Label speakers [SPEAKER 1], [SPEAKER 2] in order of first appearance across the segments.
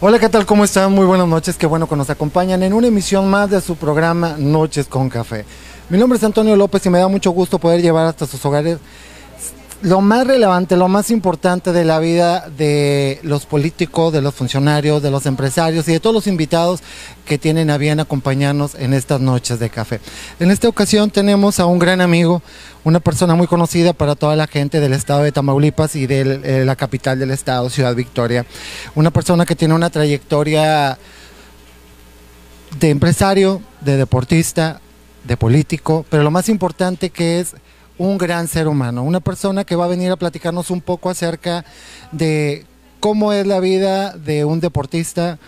[SPEAKER 1] Hola, ¿qué tal? ¿Cómo están? Muy buenas noches. Qué bueno que nos acompañan en una emisión más de su programa Noches con Café. Mi nombre es Antonio López y me da mucho gusto poder llevar hasta sus hogares lo más relevante, lo más importante de la vida de los políticos, de los funcionarios, de los empresarios y de todos los invitados que tienen a bien acompañarnos en estas noches de café. En esta ocasión tenemos a un gran amigo, una persona muy conocida para toda la gente del estado de Tamaulipas y de eh, la capital del estado, Ciudad Victoria. Una persona que tiene una trayectoria de empresario, de deportista, de político, pero lo más importante que es un gran ser humano, una persona que va a venir a platicarnos un poco acerca de cómo es la vida de un deportista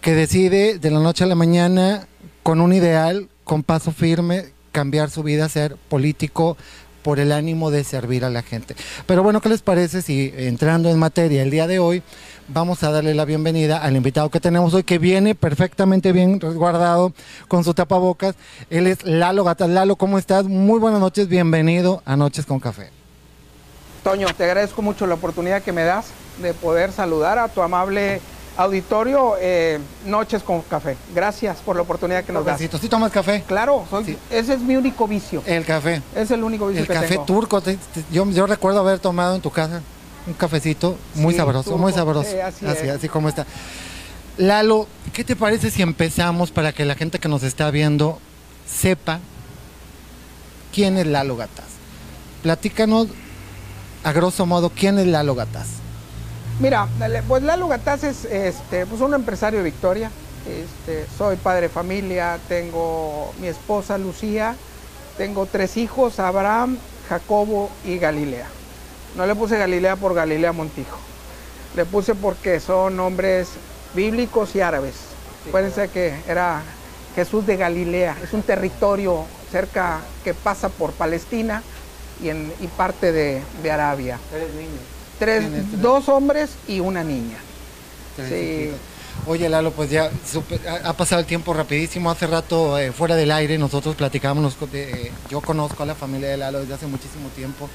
[SPEAKER 1] que decide de la noche a la mañana con un ideal, con paso firme, cambiar su vida, ser político por el ánimo de servir a la gente. Pero bueno, ¿qué les parece si entrando en materia el día de hoy vamos a darle la bienvenida al invitado que tenemos hoy, que viene perfectamente bien resguardado con su tapabocas. Él es Lalo Gatas. Lalo, ¿cómo estás? Muy buenas noches, bienvenido a Noches con Café.
[SPEAKER 2] Toño, te agradezco mucho la oportunidad que me das de poder saludar a tu amable auditorio eh, Noches con Café. Gracias por la oportunidad que nos das.
[SPEAKER 1] ¿Sí tomas café?
[SPEAKER 2] Claro, ese es mi único vicio.
[SPEAKER 1] El café.
[SPEAKER 2] Es el único vicio
[SPEAKER 1] el café turco. yo, yo recuerdo haber tomado en tu casa un cafecito muy sabroso, muy sabroso. así, así, como está. Lalo, ¿qué te parece si empezamos para que la gente que nos está viendo sepa quién es Lalo Gataz? Platícanos a grosso modo quién es Lalo Gataz.
[SPEAKER 2] Mira, pues Lalo Gataz es este, pues un empresario de Victoria. Este, soy padre de familia, tengo mi esposa Lucía, tengo tres hijos, Abraham, Jacobo y Galilea. No le puse Galilea por Galilea Montijo. Le puse porque son nombres bíblicos y árabes. Acuérdense que era Jesús de Galilea. Es un territorio cerca que pasa por Palestina y, en, parte de, Arabia.
[SPEAKER 1] Tres niños.
[SPEAKER 2] Tres, dos hombres y una niña.
[SPEAKER 1] sí. Oye Lalo, pues ya ha pasado el tiempo rapidísimo. Hace rato eh, fuera del aire nosotros platicábamos, eh, yo conozco a la familia de Lalo desde hace muchísimo tiempo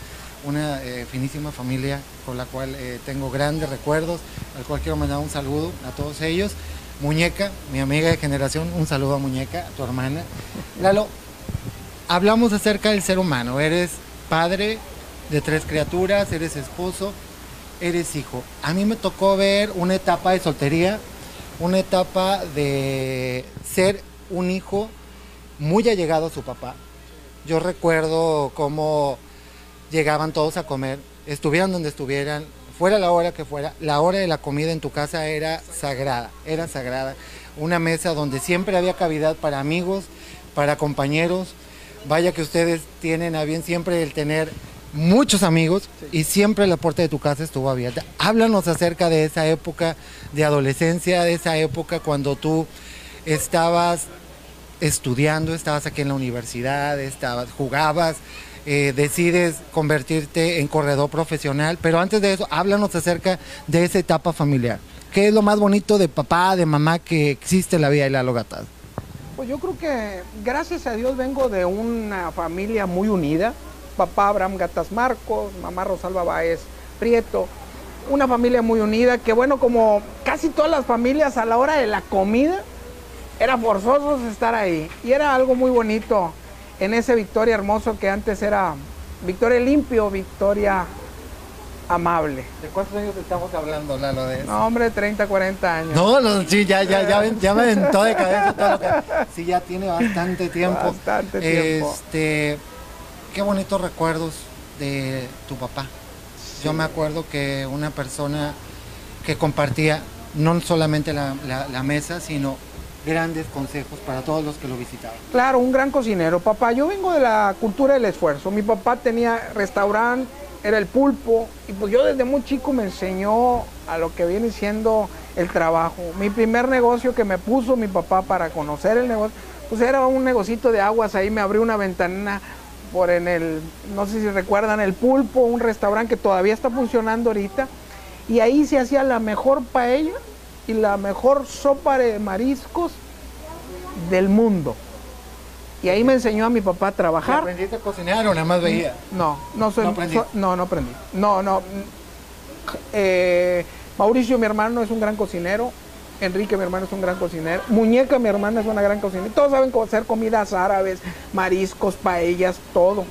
[SPEAKER 1] una eh, finísima familia con la cual eh, tengo grandes recuerdos, al cual quiero mandar un saludo a todos ellos. Muñeca, mi amiga de generación, un saludo a Muñeca, a tu hermana. Lalo, hablamos acerca del ser humano. Eres padre de tres criaturas, eres esposo, eres hijo. A mí me tocó ver una etapa de soltería, una etapa de ser un hijo muy allegado a su papá. Yo recuerdo cómo llegaban todos a comer, estuvieran donde estuvieran, fuera la hora que fuera, la hora de la comida en tu casa era sagrada, era sagrada. Una mesa donde siempre había cavidad para amigos, para compañeros. Vaya que ustedes tienen a bien siempre el tener muchos amigos y siempre la puerta de tu casa estuvo abierta. Háblanos acerca de esa época de adolescencia, de esa época cuando tú estabas estudiando, estabas aquí en la universidad, estabas, jugabas, eh, decides convertirte en corredor profesional, pero antes de eso, háblanos acerca de esa etapa familiar. ¿Qué es lo más bonito de papá, de mamá que existe en la vida de Lalo Gataz?
[SPEAKER 2] Pues yo creo que gracias a Dios vengo de una familia muy unida. Papá Abraham Gatas Marcos, mamá Rosalba Baez Prieto, una familia muy unida que bueno, como casi todas las familias a la hora de la comida, era forzoso estar ahí y era algo muy bonito en ese Victoria hermoso que antes era Victoria limpio, Victoria amable.
[SPEAKER 1] ¿De cuántos años estamos hablando, Lalo, de eso?
[SPEAKER 2] No, hombre, 30, 40 años.
[SPEAKER 1] No, no, sí, ya, ya, ya, ya me aventó de cabeza todo lo que... Sí, ya tiene bastante tiempo.
[SPEAKER 2] Bastante tiempo.
[SPEAKER 1] Este, qué bonitos recuerdos de tu papá. Yo me acuerdo que una persona que compartía no solamente la, la mesa, sino grandes consejos para todos los que lo visitaban.
[SPEAKER 2] Claro, un gran cocinero. Papá, yo vengo de la cultura del esfuerzo. Mi papá tenía restaurante, era el pulpo, y pues yo desde muy chico me enseñó a lo que viene siendo el trabajo. Mi primer negocio que me puso mi papá para conocer el negocio, pues era un negocito de aguas, ahí me abrió una ventana por en el, no sé si recuerdan, el pulpo, un restaurante que todavía está funcionando ahorita, y ahí se hacía la mejor paella y la mejor sopa de mariscos del mundo. Y ahí me enseñó a mi papá a trabajar.
[SPEAKER 1] ¿Aprendiste a cocinar o nada más veía?
[SPEAKER 2] No, no soy. ¿No, no, aprendí. No, no. Eh, Mauricio, mi hermano, es un gran cocinero. Enrique, mi hermano, es un gran cocinero. Muñeca, mi hermana, es una gran cocinera. Todos saben hacer comidas árabes, mariscos, paellas, todo.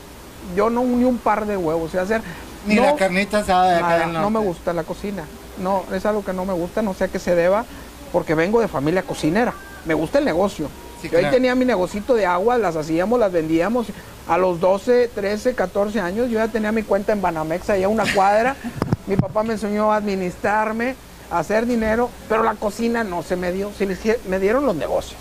[SPEAKER 2] Yo no ni un par de huevos, sé hacer...
[SPEAKER 1] Ni la carnita asada de acá del
[SPEAKER 2] No me gusta la cocina. No, es algo que no me gusta, no sé a qué se deba, porque vengo de familia cocinera. Me gusta el negocio. yo ahí tenía mi negocito de agua, las hacíamos, las vendíamos. A los 12, 13, 14 años yo ya tenía mi cuenta en Banamex, allá una cuadra. mi papá me enseñó a administrarme, hacer dinero, pero la cocina no se me dio, se me dieron los negocios.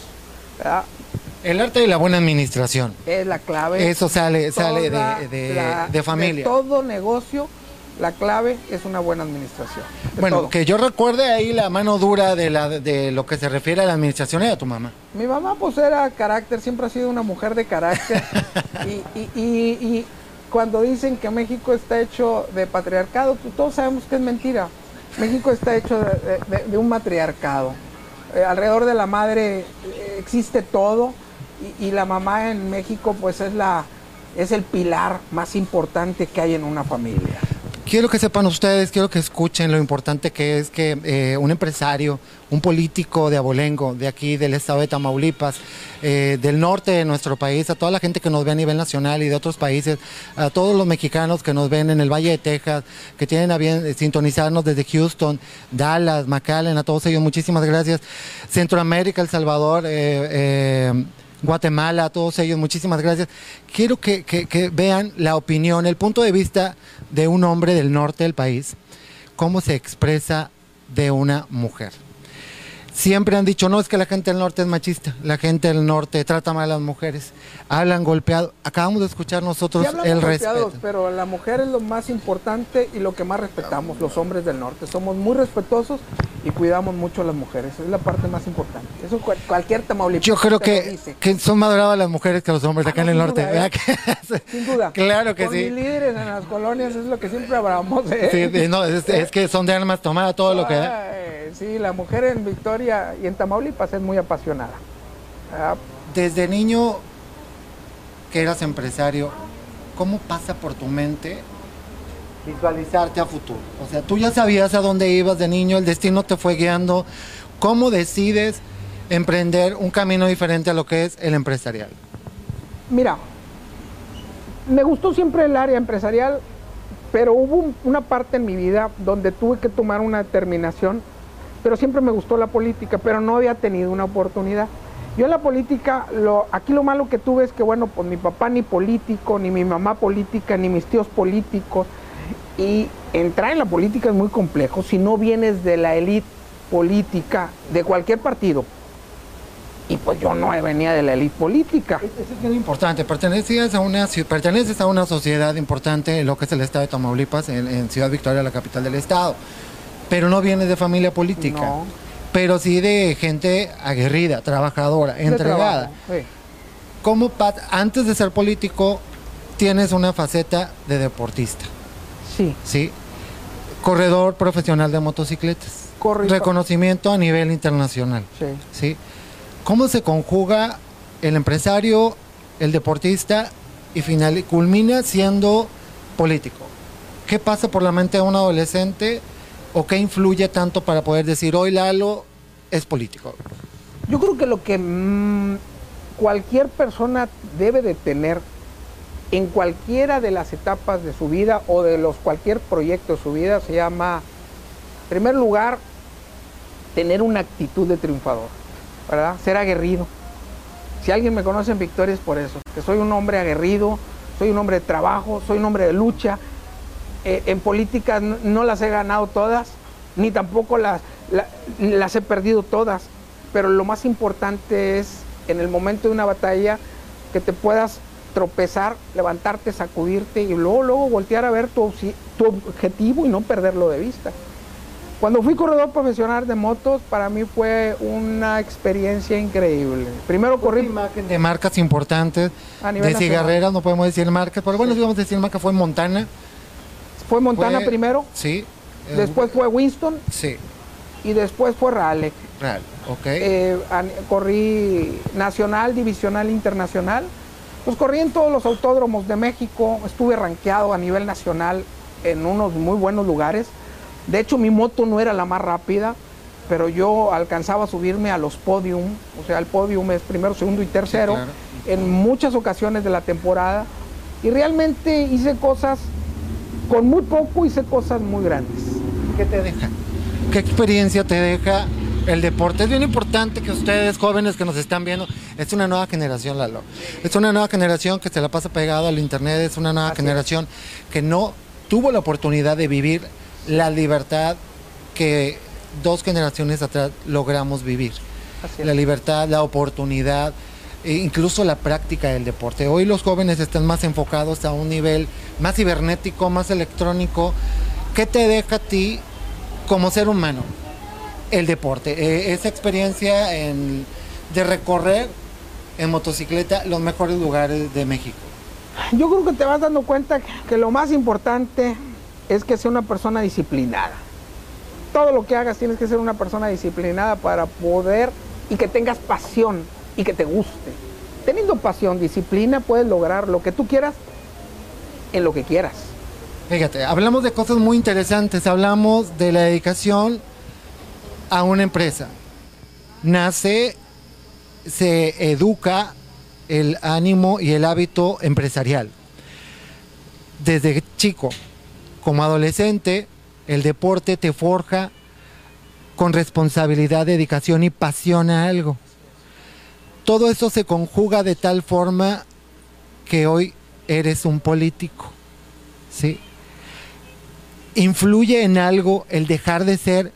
[SPEAKER 1] El arte de la buena administración.
[SPEAKER 2] Es la clave.
[SPEAKER 1] Eso sale, sale de, de, familia.
[SPEAKER 2] De todo negocio la clave es una buena administración.
[SPEAKER 1] Bueno, que yo recuerde ahí la mano dura de, la, de lo que se refiere a la administración era tu mamá.
[SPEAKER 2] Mi mamá pues era carácter, siempre ha sido una mujer de carácter. y, cuando dicen que México está hecho de patriarcado, pues, todos sabemos que es mentira. México está hecho de, un matriarcado. Eh, alrededor de la madre eh, existe todo y, la mamá en México pues es la es el pilar más importante que hay en una familia.
[SPEAKER 1] Quiero que sepan ustedes, quiero que escuchen lo importante que es que eh, un empresario, un político de Abolengo, de aquí del estado de Tamaulipas, eh, del norte de nuestro país, a toda la gente que nos ve a nivel nacional y de otros países, a todos los mexicanos que nos ven en el Valle de Texas, que tienen a bien eh, sintonizarnos desde Houston, Dallas, McAllen, a todos ellos, muchísimas gracias. Centroamérica, El Salvador, Guatemala, a todos ellos, muchísimas gracias. Quiero que, vean la opinión, el punto de vista de un hombre del norte del país, cómo se expresa de una mujer siempre han dicho, no, es que la gente del norte es machista, la gente del norte trata mal a las mujeres, hablan golpeado. Acabamos de escuchar nosotros el respeto.
[SPEAKER 2] Pero la mujer es lo más importante y lo que más respetamos, los hombres del norte. Somos muy respetuosos y cuidamos mucho a las mujeres, es la parte más importante. Eso cualquier tamaulipano.
[SPEAKER 1] Yo creo que, que, son más doradas las mujeres que los hombres acá en el norte.
[SPEAKER 2] ¿eh? Sin duda.
[SPEAKER 1] Claro que
[SPEAKER 2] Con
[SPEAKER 1] sí.
[SPEAKER 2] Líderes en las colonias es lo que siempre hablamos. ¿eh?
[SPEAKER 1] Sí, no, es, que son de armas tomadas todo lo que
[SPEAKER 2] sí, la mujer en Victoria y en Tamaulipas es muy apasionada.
[SPEAKER 1] Ah, Desde niño que eras empresario, ¿cómo pasa por tu mente visualizarte a futuro? O sea, tú ya sabías a dónde ibas de niño, el destino te fue guiando. ¿Cómo decides emprender un camino diferente a lo que es el empresarial?
[SPEAKER 2] Mira, me gustó siempre el área empresarial, pero hubo una parte en mi vida donde tuve que tomar una determinación pero siempre me gustó la política, pero no había tenido una oportunidad. Yo en la política, lo, aquí lo malo que tuve es que, bueno, pues mi papá ni político, ni mi mamá política, ni mis tíos políticos, y entrar en la política es muy complejo si no vienes de la élite política de cualquier partido. Y pues yo no venía de la élite política.
[SPEAKER 1] Eso es muy importante. Perteneces a, una, perteneces a una sociedad importante lo que es el estado de Tamaulipas, en Ciudad Victoria, la capital del estado pero no viene de familia política. Pero sí de gente aguerrida, trabajadora, entregada. ¿Cómo antes de ser político tienes una faceta de deportista?
[SPEAKER 2] Sí.
[SPEAKER 1] Sí. Corredor profesional de motocicletas. Reconocimiento a nivel internacional.
[SPEAKER 2] Sí.
[SPEAKER 1] sí. ¿Cómo se conjuga el empresario, el deportista y final, culmina siendo político? ¿Qué pasa por la mente de un adolescente o qué influye tanto para poder decir hoy Lalo es político?
[SPEAKER 2] Yo creo que lo que mm, cualquier persona debe de tener en cualquiera de las etapas de su vida o de los cualquier proyecto de su vida se llama, en primer lugar, tener una actitud de triunfador, ¿verdad? Ser aguerrido. Si alguien me conoce en Victoria es por eso, que soy un hombre aguerrido, soy un hombre de trabajo, soy un hombre de lucha, eh, en política no, las he ganado todas, ni tampoco las, las he perdido todas, pero lo más importante es en el momento de una batalla que te puedas tropezar, levantarte, sacudirte y luego, luego voltear a ver tu, tu objetivo y no perderlo de vista. Cuando fui corredor profesional de motos, para mí fue una experiencia increíble. Primero corrí...
[SPEAKER 1] imagen de marcas importantes, de cigarreras, no podemos decir marcas, pero bueno, si vamos a decir marca, fue Montana.
[SPEAKER 2] Fue Montana primero.
[SPEAKER 1] Sí.
[SPEAKER 2] Después fue Winston.
[SPEAKER 1] Sí.
[SPEAKER 2] Y después fue Raleigh.
[SPEAKER 1] Raleigh, ok.
[SPEAKER 2] Eh, corrí nacional, divisional, internacional. Pues corrí en todos los autódromos de México. Estuve rankeado a nivel nacional en unos muy buenos lugares. De hecho, mi moto no era la más rápida, pero yo alcanzaba a subirme a los podium, o sea, el podium es primero, segundo y tercero, en muchas ocasiones de la temporada, y realmente hice cosas, con muy poco hice cosas muy grandes.
[SPEAKER 1] ¿Qué te deja? ¿Qué experiencia te deja el deporte? Es bien importante que ustedes, jóvenes que nos están viendo, es una nueva generación, Lalo. Es una nueva generación que se la pasa pegado al internet, es una nueva generación que no tuvo la oportunidad de vivir la libertad que dos generaciones atrás logramos vivir. La libertad, la oportunidad, e incluso la práctica del deporte. Hoy los jóvenes están más enfocados a un nivel más cibernético, más electrónico. ¿Qué te deja a ti como ser humano el deporte? E, esa experiencia de recorrer en motocicleta los mejores lugares de México.
[SPEAKER 2] Yo creo que te vas dando cuenta que lo más importante es que sea una persona disciplinada. Todo lo que hagas tienes que ser una persona disciplinada para poder y que tengas pasión y que te guste. Teniendo pasión, disciplina, puedes lograr lo que tú quieras en lo que quieras.
[SPEAKER 1] Fíjate, hablamos de cosas muy interesantes, hablamos de la dedicación a una empresa. Nace, se educa el ánimo y el hábito empresarial. Desde chico, como adolescente, el deporte te forja con responsabilidad, dedicación y pasión a algo. Todo eso se conjuga de tal forma que hoy eres un político. ¿sí? Influye en algo el dejar de ser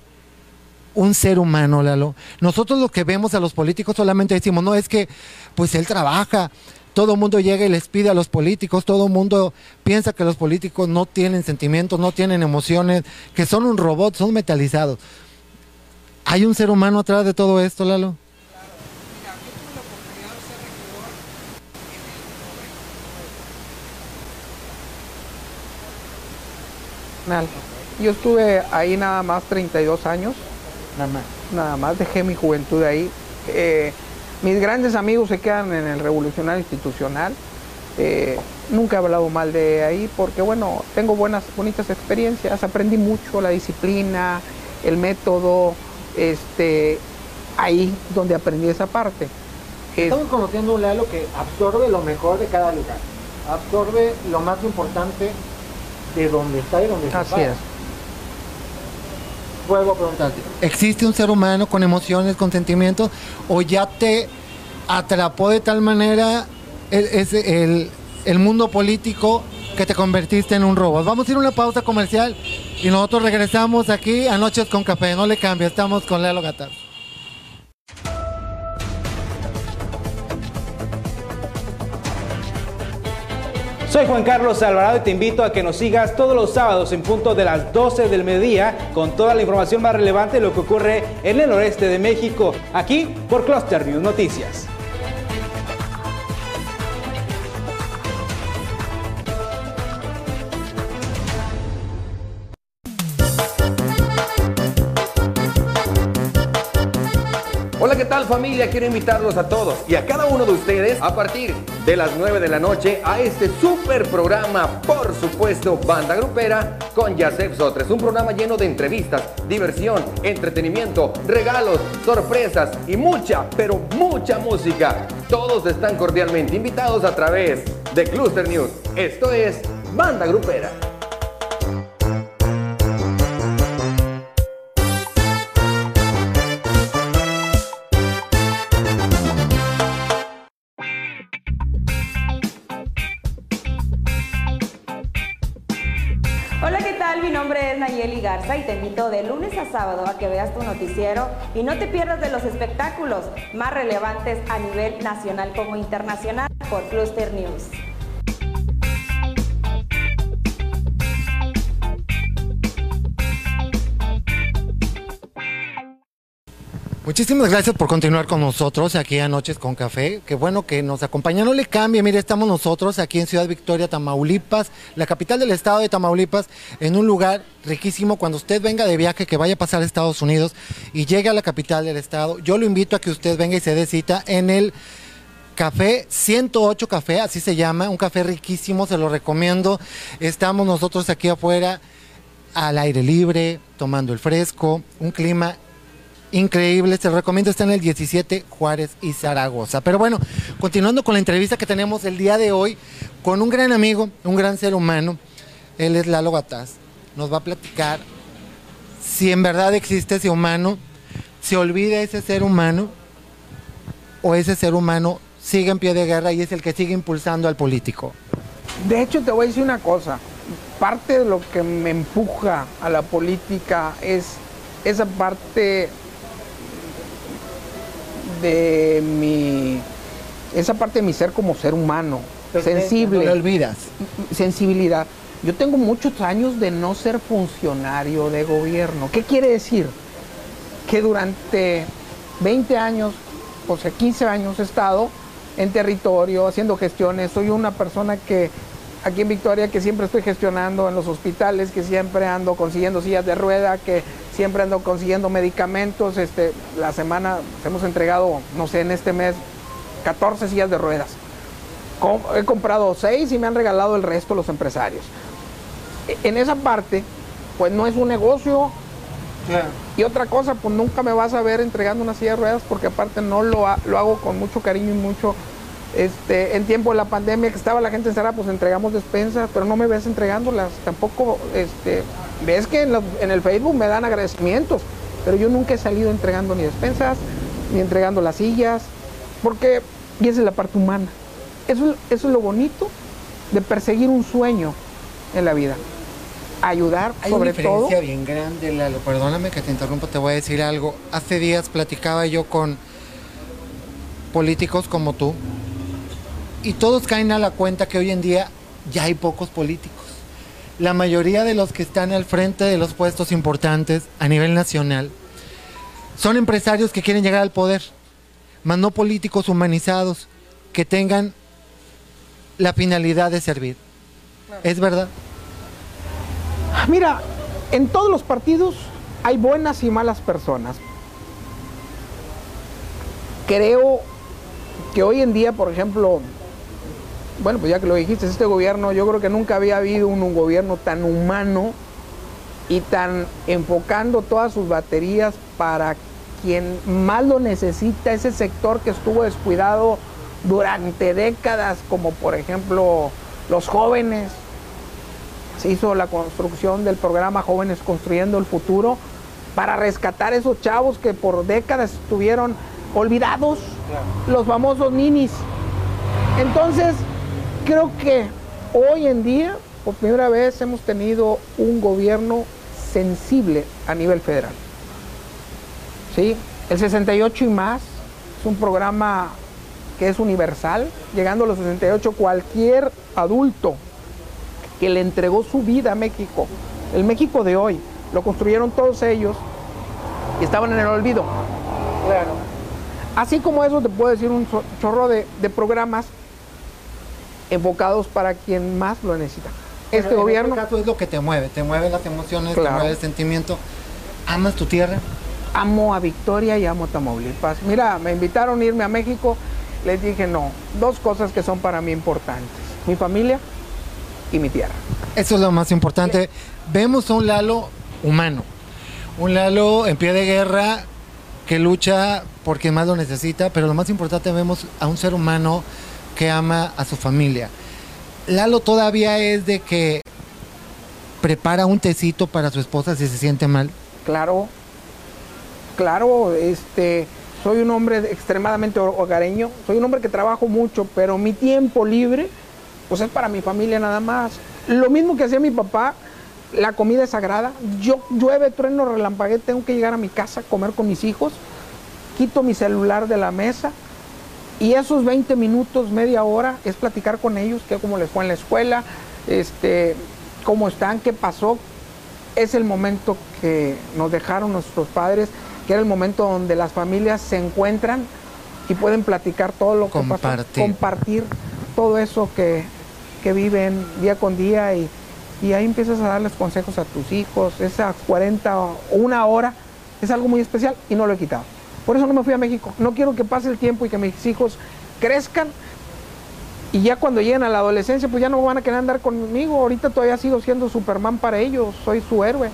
[SPEAKER 1] un ser humano, Lalo. Nosotros lo que vemos a los políticos solamente decimos, no, es que pues él trabaja, todo el mundo llega y les pide a los políticos, todo el mundo piensa que los políticos no tienen sentimientos, no tienen emociones, que son un robot, son metalizados. ¿Hay un ser humano atrás de todo esto, Lalo?
[SPEAKER 2] Yo estuve ahí nada más 32 años. Nada más. Nada más, dejé mi juventud ahí. Eh, mis grandes amigos se quedan en el revolucionario institucional. Eh, nunca he hablado mal de ahí porque, bueno, tengo buenas, bonitas experiencias, aprendí mucho la disciplina, el método, este, ahí donde aprendí esa parte.
[SPEAKER 1] Estamos conociendo un Lalo que absorbe lo mejor de cada lugar, absorbe lo más importante de donde está y donde está. Así es. Vuelvo a preguntarte, ¿existe un ser humano con emociones, con sentimientos, o ya te atrapó de tal manera el, el, mundo político que te convertiste en un robot? Vamos a ir a una pausa comercial y nosotros regresamos aquí a Noches con Café. No le cambie, estamos con Lalo Gatar.
[SPEAKER 3] Soy Juan Carlos Alvarado y te invito a que nos sigas todos los sábados en punto de las 12 del mediodía con toda la información más relevante de lo que ocurre en el noreste de México, aquí por Cluster News Noticias.
[SPEAKER 4] Hola, ¿qué tal familia? Quiero invitarlos a todos y a cada uno de ustedes a partir de las 9 de la noche a este super programa, por supuesto, Banda Grupera con Yasef Sotres. Un programa lleno de entrevistas, diversión, entretenimiento, regalos, sorpresas y mucha, pero mucha música. Todos están cordialmente invitados a través de Cluster News. Esto es Banda Grupera.
[SPEAKER 5] Y te invito de lunes a sábado a que veas tu noticiero y no te pierdas de los espectáculos más relevantes a nivel nacional como internacional por Cluster News.
[SPEAKER 1] Muchísimas gracias por continuar con nosotros aquí a Noches con Café. Qué bueno que nos acompaña. No le cambie, mire, estamos nosotros aquí en Ciudad Victoria, Tamaulipas, la capital del estado de Tamaulipas, en un lugar riquísimo. Cuando usted venga de viaje, que vaya a pasar a Estados Unidos y llegue a la capital del estado, yo lo invito a que usted venga y se dé cita en el Café 108 Café, así se llama, un café riquísimo, se lo recomiendo. Estamos nosotros aquí afuera al aire libre, tomando el fresco, un clima increíbles. Te recomiendo, está en el 17 Juárez y Zaragoza. Pero bueno, continuando con la entrevista que tenemos el día de hoy con un gran amigo, un gran ser humano. Él es Lalo Bataz. Nos va a platicar si en verdad existe ese humano, se olvida ese ser humano o ese ser humano sigue en pie de guerra y es el que sigue impulsando al político.
[SPEAKER 2] De hecho, te voy a decir una cosa. Parte de lo que me empuja a la política es esa parte de mi esa parte de mi ser como ser humano, sensible.
[SPEAKER 1] No lo olvidas.
[SPEAKER 2] Sensibilidad. Yo tengo muchos años de no ser funcionario de gobierno. ¿Qué quiere decir? Que durante 20 años, o sea, 15 años he estado en territorio, haciendo gestiones. Soy una persona que aquí en Victoria que siempre estoy gestionando en los hospitales, que siempre ando consiguiendo sillas de rueda, que siempre ando consiguiendo medicamentos. Este, la semana hemos entregado, no sé, en este mes 14 sillas de ruedas. he comprado 6 y me han regalado el resto los empresarios. E, en esa parte, pues no es un negocio. Y otra cosa, pues nunca me vas a ver entregando una silla de ruedas porque aparte no lo, lo hago con mucho cariño y mucho este, en tiempo de la pandemia que estaba la gente encerrada, pues entregamos despensas, pero no me ves entregándolas. Tampoco, este, ves que en, el Facebook me dan agradecimientos, pero yo nunca he salido entregando ni despensas, ni entregando las sillas, porque, y esa es la parte humana. Eso, eso es lo bonito de perseguir un sueño en la vida. Ayudar,
[SPEAKER 1] Hay
[SPEAKER 2] sobre
[SPEAKER 1] una diferencia
[SPEAKER 2] todo.
[SPEAKER 1] bien grande, Lalo. Perdóname que te interrumpa, te voy a decir algo. Hace días platicaba yo con políticos como tú, y todos caen a la cuenta que hoy en día ya hay pocos políticos. La mayoría de los que están al frente de los puestos importantes a nivel nacional son empresarios que quieren llegar al poder, más no políticos humanizados que tengan la finalidad de servir. ¿Es verdad?
[SPEAKER 2] Mira, en todos los partidos hay buenas y malas personas. Creo que hoy en día, por ejemplo, bueno, pues ya que lo dijiste, este gobierno, yo creo que nunca había habido un, gobierno tan humano y tan enfocando todas sus baterías para quien más lo necesita, ese sector que estuvo descuidado durante décadas, como por ejemplo los jóvenes. Se hizo la construcción del programa Jóvenes Construyendo el Futuro para rescatar esos chavos que por décadas estuvieron olvidados, los famosos ninis. Entonces, creo que hoy en día, por primera vez, hemos tenido un gobierno sensible a nivel federal. ¿Sí? El 68 y más es un programa que es universal, llegando a los 68 cualquier adulto que le entregó su vida a México, el México de hoy, lo construyeron todos ellos y estaban en el olvido. Claro. Así como eso te puedo decir un chorro de, de programas enfocados para quien más lo necesita. Este gobierno...
[SPEAKER 1] Este caso es lo que te mueve, te mueve las emociones, te
[SPEAKER 2] Claro.
[SPEAKER 1] mueve el sentimiento. ¿Amas tu tierra?
[SPEAKER 2] amo a Victoria y amo a Tamaulipas. Mira, me invitaron a irme a México, les dije no, dos cosas que son para mí importantes, mi familia y mi tierra.
[SPEAKER 1] Eso es lo más importante. Vemos a un Lalo humano, un Lalo en pie de guerra que lucha por quien más lo necesita, pero lo más importante vemos a un ser humano que ama a su familia. Lalo todavía es de que prepara un tecito para su esposa si se siente mal.
[SPEAKER 2] Claro, claro, este, soy un hombre extremadamente hogareño, soy un hombre que trabajo mucho, pero mi tiempo libre, pues es para mi familia nada más. Lo mismo que hacía mi papá, la comida es sagrada. Yo llueve, trueno, relampagué, tengo que llegar a mi casa, comer con mis hijos, quito mi celular de la mesa y esos 20 minutos, media hora, es platicar con ellos, qué cómo les fue en la escuela, este, cómo están, qué pasó. Es el momento que nos dejaron nuestros padres, que era el momento donde las familias se encuentran y pueden platicar todo lo que pasó,
[SPEAKER 1] Compartir.
[SPEAKER 2] compartir todo eso que, que viven día con día y, y ahí empiezas a darles consejos a tus hijos. Esas 40 o una hora es algo muy especial y no lo he quitado. Por eso no me fui a México. No quiero que pase el tiempo y que mis hijos crezcan y ya cuando lleguen a la adolescencia pues ya no van a querer andar conmigo. Ahorita todavía sigo siendo Superman para ellos, soy su héroe.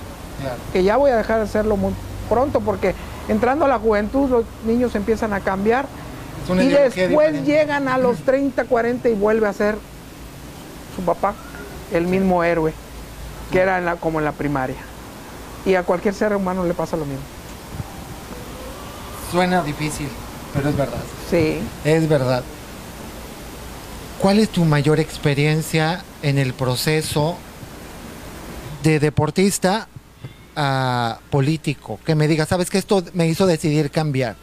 [SPEAKER 2] Que ya voy a dejar de hacerlo muy pronto porque Entrando a la juventud, los niños empiezan a cambiar y después llegan a los 30, 40 y vuelve a ser su papá, el mismo héroe que era en la- como en la primaria. Y a cualquier ser humano le pasa lo mismo.
[SPEAKER 1] Suena difícil, pero es verdad.
[SPEAKER 2] Sí.
[SPEAKER 1] Es verdad. ¿Cuál es tu mayor experiencia en el proceso de deportista a político? Que me digas, sabes que esto me hizo decidir cambiar.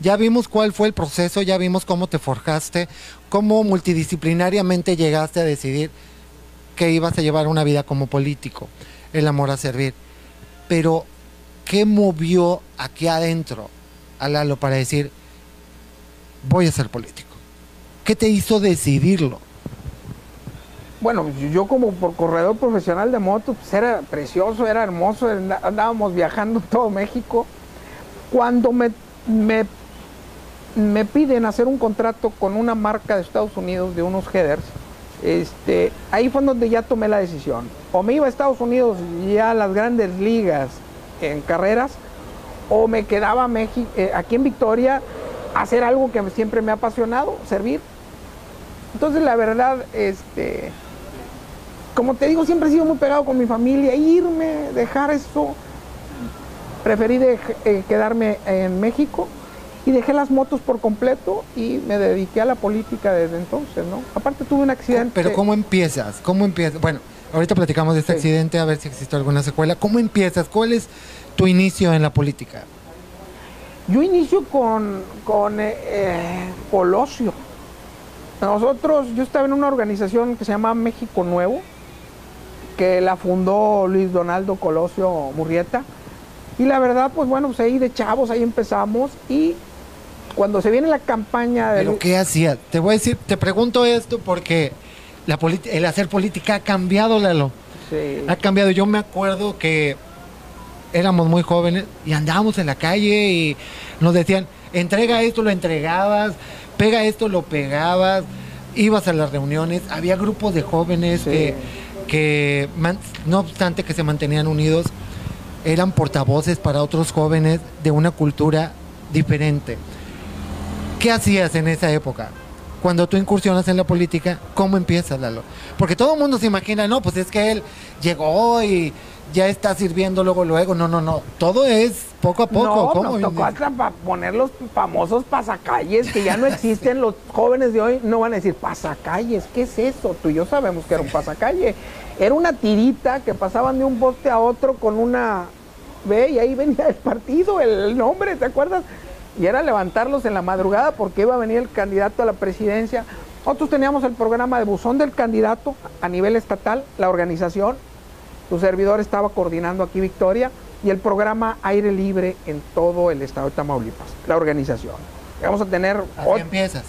[SPEAKER 1] Ya vimos cuál fue el proceso, ya vimos cómo te forjaste, cómo multidisciplinariamente llegaste a decidir que ibas a llevar una vida como político, el amor a servir. Pero, ¿qué movió aquí adentro a Lalo para decir, voy a ser político? ¿Qué te hizo decidirlo?
[SPEAKER 2] Bueno, yo como por corredor profesional de moto, pues era precioso, era hermoso, andábamos viajando todo México. Cuando me, me, me piden hacer un contrato con una marca de Estados Unidos de unos headers, este, ahí fue donde ya tomé la decisión. O me iba a Estados Unidos ya a las grandes ligas en carreras, o me quedaba México, aquí en Victoria a hacer algo que siempre me ha apasionado, servir. Entonces la verdad, este, como te digo, siempre he sido muy pegado con mi familia, irme, dejar eso. Preferí dej- eh, quedarme en México y dejé las motos por completo y me dediqué a la política desde entonces, ¿no? Aparte tuve un accidente.
[SPEAKER 1] Pero ¿cómo empiezas? ¿Cómo empiezas? Bueno, ahorita platicamos de este
[SPEAKER 2] Sí.
[SPEAKER 1] accidente, a ver si existe alguna secuela. ¿Cómo empiezas? ¿Cuál es tu inicio en la política?
[SPEAKER 2] Yo inicio con, con eh, eh, Colosio. Nosotros, yo estaba en una organización que se llama México Nuevo, que la fundó Luis Donaldo Colosio Murrieta. Y la verdad, pues bueno, pues ahí de chavos, ahí empezamos. Y cuando se viene la campaña de...
[SPEAKER 1] ¿Pero qué hacías? Te voy a decir, te pregunto esto porque la el hacer política ha cambiado, Lalo.
[SPEAKER 2] Sí.
[SPEAKER 1] Ha cambiado. Yo me acuerdo que éramos muy jóvenes y andábamos en la calle y nos decían, entrega esto, lo entregabas, pega esto, lo pegabas, ibas a las reuniones, había grupos de jóvenes
[SPEAKER 2] Sí.
[SPEAKER 1] que, no obstante que se mantenían unidos, eran portavoces para otros jóvenes de una cultura diferente. ¿Qué hacías en esa época? Cuando tú incursionas en la política, ¿cómo empiezas, Lalo? Porque todo el mundo se imagina, no, pues es que él llegó y ya está sirviendo luego, luego. No, no, no. Todo es poco a poco.
[SPEAKER 2] No,
[SPEAKER 1] ¿Cómo?
[SPEAKER 2] nos tocó hasta pa- poner los famosos pasacalles que ya no existen. los jóvenes de hoy no van a decir pasacalles. ¿Qué es eso? Tú y yo sabemos que era un pasacalle. Era una tirita que pasaban de un poste a otro con una. Ve, y ahí venía el partido, el, nombre, ¿te acuerdas? Y era levantarlos en la madrugada porque iba a venir el candidato a la presidencia. Nosotros teníamos el programa de buzón del candidato a nivel estatal, la organización, tu servidor estaba coordinando aquí Victoria y el programa Aire Libre en todo el estado de Tamaulipas, la organización. Vamos a tener...
[SPEAKER 1] Así empiezas.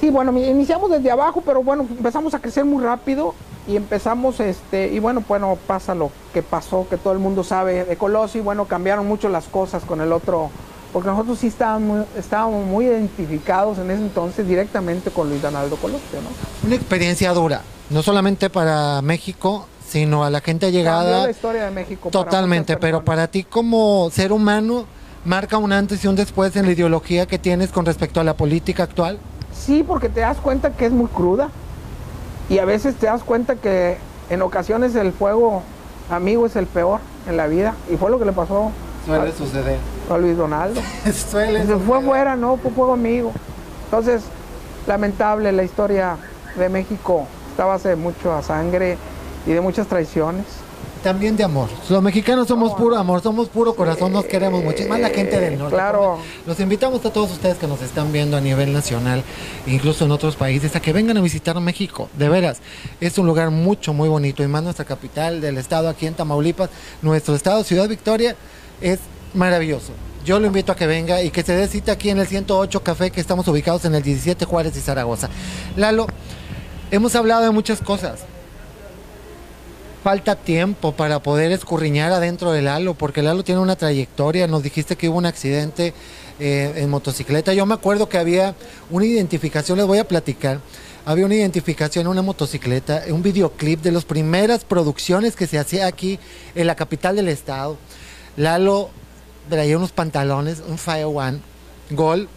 [SPEAKER 2] Sí, bueno, iniciamos desde abajo, pero bueno, empezamos a crecer muy rápido y empezamos, este, y bueno, bueno, pasa lo que pasó, que todo el mundo sabe de Colossi, bueno, cambiaron mucho las cosas con el otro, porque nosotros sí estábamos, estábamos muy identificados en ese entonces directamente con Luis Donaldo Colosio, ¿no?
[SPEAKER 1] Una experiencia dura, no solamente para México, sino a la gente
[SPEAKER 2] Cambió
[SPEAKER 1] llegada.
[SPEAKER 2] la historia de México.
[SPEAKER 1] Totalmente, pero para ti como ser humano, marca un antes y un después en la ideología que tienes con respecto a la política actual.
[SPEAKER 2] Sí, porque te das cuenta que es muy cruda. Y a veces te das cuenta que en ocasiones el fuego amigo es el peor en la vida. Y fue lo que le pasó
[SPEAKER 1] Suele suceder.
[SPEAKER 2] a Luis Donaldo.
[SPEAKER 1] Suele
[SPEAKER 2] Se fue
[SPEAKER 1] suceder.
[SPEAKER 2] fuera, no, fue fuego amigo. Entonces, lamentable la historia de México. Está a base de mucha sangre y de muchas traiciones.
[SPEAKER 1] También de amor. Los mexicanos somos puro amor, somos puro corazón, nos queremos mucho. Más la gente del norte.
[SPEAKER 2] Claro.
[SPEAKER 1] Los invitamos a todos ustedes que nos están viendo a nivel nacional, incluso en otros países, a que vengan a visitar México. De veras, es un lugar mucho, muy bonito. Y más nuestra capital del estado, aquí en Tamaulipas, nuestro estado, Ciudad Victoria, es maravilloso. Yo lo invito a que venga y que se dé cita aquí en el 108 Café, que estamos ubicados en el 17 Juárez y Zaragoza. Lalo, hemos hablado de muchas cosas falta tiempo para poder escurriñar adentro del halo, porque el halo tiene una trayectoria. Nos dijiste que hubo un accidente eh, en motocicleta. Yo me acuerdo que había una identificación, les voy a platicar. Había una identificación en una motocicleta, un videoclip de las primeras producciones que se hacía aquí en la capital del estado. Lalo traía unos pantalones, un Fire One, gol,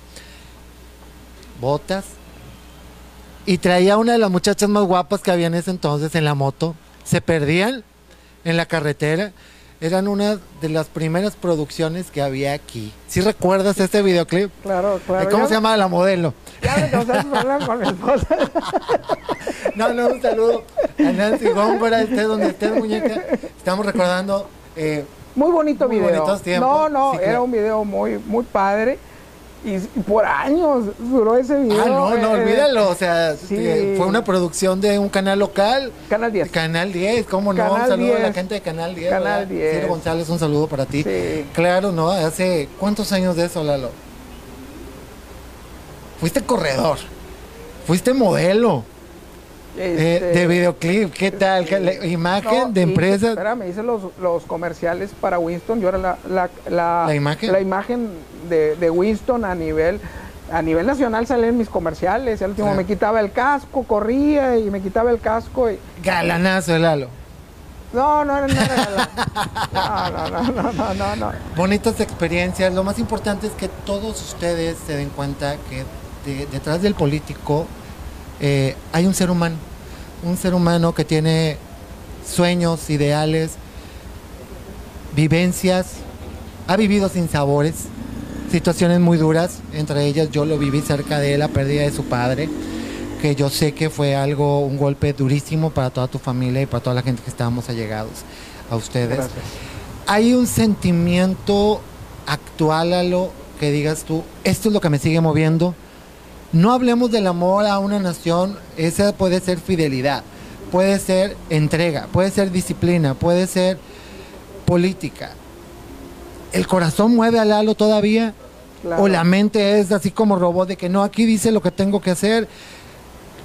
[SPEAKER 1] botas, y traía una de las muchachas más guapas que había en ese entonces en la moto. Se perdían en la carretera. Eran una de las primeras producciones que había aquí. ¿Sí recuerdas este videoclip?
[SPEAKER 2] Claro, claro.
[SPEAKER 1] ¿Cómo se llama la modelo?
[SPEAKER 2] Ya me con mi esposa.
[SPEAKER 1] No, no, un saludo a Nancy Góngora, estés donde estés, muñeca. Estamos recordando eh,
[SPEAKER 2] Muy bonito
[SPEAKER 1] Muy
[SPEAKER 2] video.
[SPEAKER 1] bonitos tiempos.
[SPEAKER 2] No, no,
[SPEAKER 1] Sí,
[SPEAKER 2] era
[SPEAKER 1] claro.
[SPEAKER 2] un video muy, muy padre. Y, por años duró ese video.
[SPEAKER 1] Ah, no, no,
[SPEAKER 2] eh,
[SPEAKER 1] olvídalo. O sea,
[SPEAKER 2] sí.
[SPEAKER 1] eh, fue una producción de un canal local.
[SPEAKER 2] Canal 10.
[SPEAKER 1] Canal 10, ¿cómo no?
[SPEAKER 2] Canal
[SPEAKER 1] un saludo a la
[SPEAKER 2] 10.
[SPEAKER 1] gente de Canal 10.
[SPEAKER 2] Canal
[SPEAKER 1] ¿verdad?
[SPEAKER 2] 10.
[SPEAKER 1] Ciro González, un saludo para ti.
[SPEAKER 2] Sí.
[SPEAKER 1] Claro, ¿no? Hace cuántos años de eso, Lalo. Fuiste corredor. Fuiste modelo eh, de este, videoclip, ¿qué tal? Imagen
[SPEAKER 2] no,
[SPEAKER 1] de empresa.
[SPEAKER 2] Espérame, hice los, los, comerciales para Winston. Yo era la, la, la,
[SPEAKER 1] imagen,
[SPEAKER 2] la imagen de, de, Winston a nivel a nivel nacional salían mis comerciales. El último
[SPEAKER 1] ah.
[SPEAKER 2] me quitaba el casco, corría y me quitaba el casco.
[SPEAKER 1] Galanazo, el halo.
[SPEAKER 2] No, no, no, no, no,
[SPEAKER 1] Bonitas experiencias. Lo más importante es que todos ustedes se den cuenta que detrás del político eh, hay un ser humano un ser humano que tiene sueños, ideales, vivencias, ha vivido sin sabores, situaciones muy duras. Entre ellas yo lo viví cerca de él, la pérdida de su padre, que yo sé que fue algo, un golpe durísimo para toda tu familia y para toda la gente que estábamos allegados a ustedes
[SPEAKER 2] Gracias.
[SPEAKER 1] hay un sentimiento actual a lo que digas tú, esto es lo que me sigue moviendo. No hablemos del amor a una nación, esa puede ser fidelidad, puede ser entrega, puede ser disciplina, puede ser política. ¿El corazón mueve a Lalo todavía?
[SPEAKER 2] Claro.
[SPEAKER 1] ¿O la mente es así como robot de que no, aquí dice lo que tengo que hacer?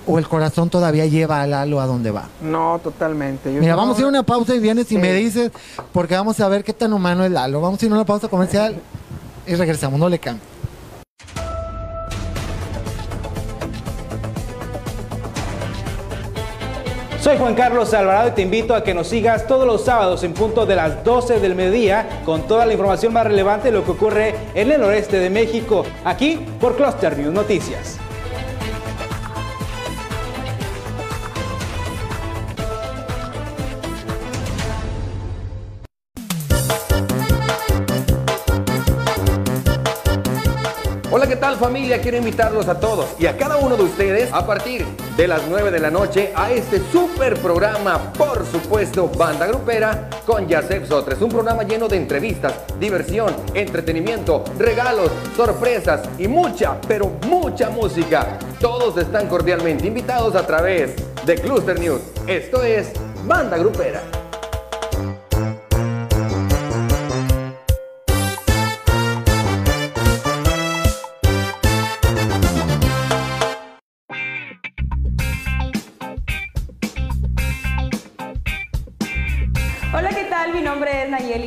[SPEAKER 1] ¿O el corazón todavía lleva a Lalo a donde va?
[SPEAKER 2] No, totalmente. Yo
[SPEAKER 1] Mira,
[SPEAKER 2] no-
[SPEAKER 1] vamos a ir a una pausa y vienes y me dices, porque vamos a ver qué tan humano es Lalo. Vamos a ir a una pausa comercial y regresamos, no le cambie.
[SPEAKER 3] Soy Juan Carlos Alvarado y te invito a que nos sigas todos los sábados en punto de las 12 del mediodía con toda la información más relevante de lo que ocurre en el noreste de México, aquí por Cluster News Noticias.
[SPEAKER 4] Familia? Quiero invitarlos a todos y a cada uno de ustedes a partir de las 9 de la noche a este super programa, por supuesto, Banda Grupera con Yasef Sotres. Un programa lleno de entrevistas, diversión, entretenimiento, regalos, sorpresas y mucha, pero mucha música. Todos están cordialmente invitados a través de Cluster News. Esto es Banda Grupera.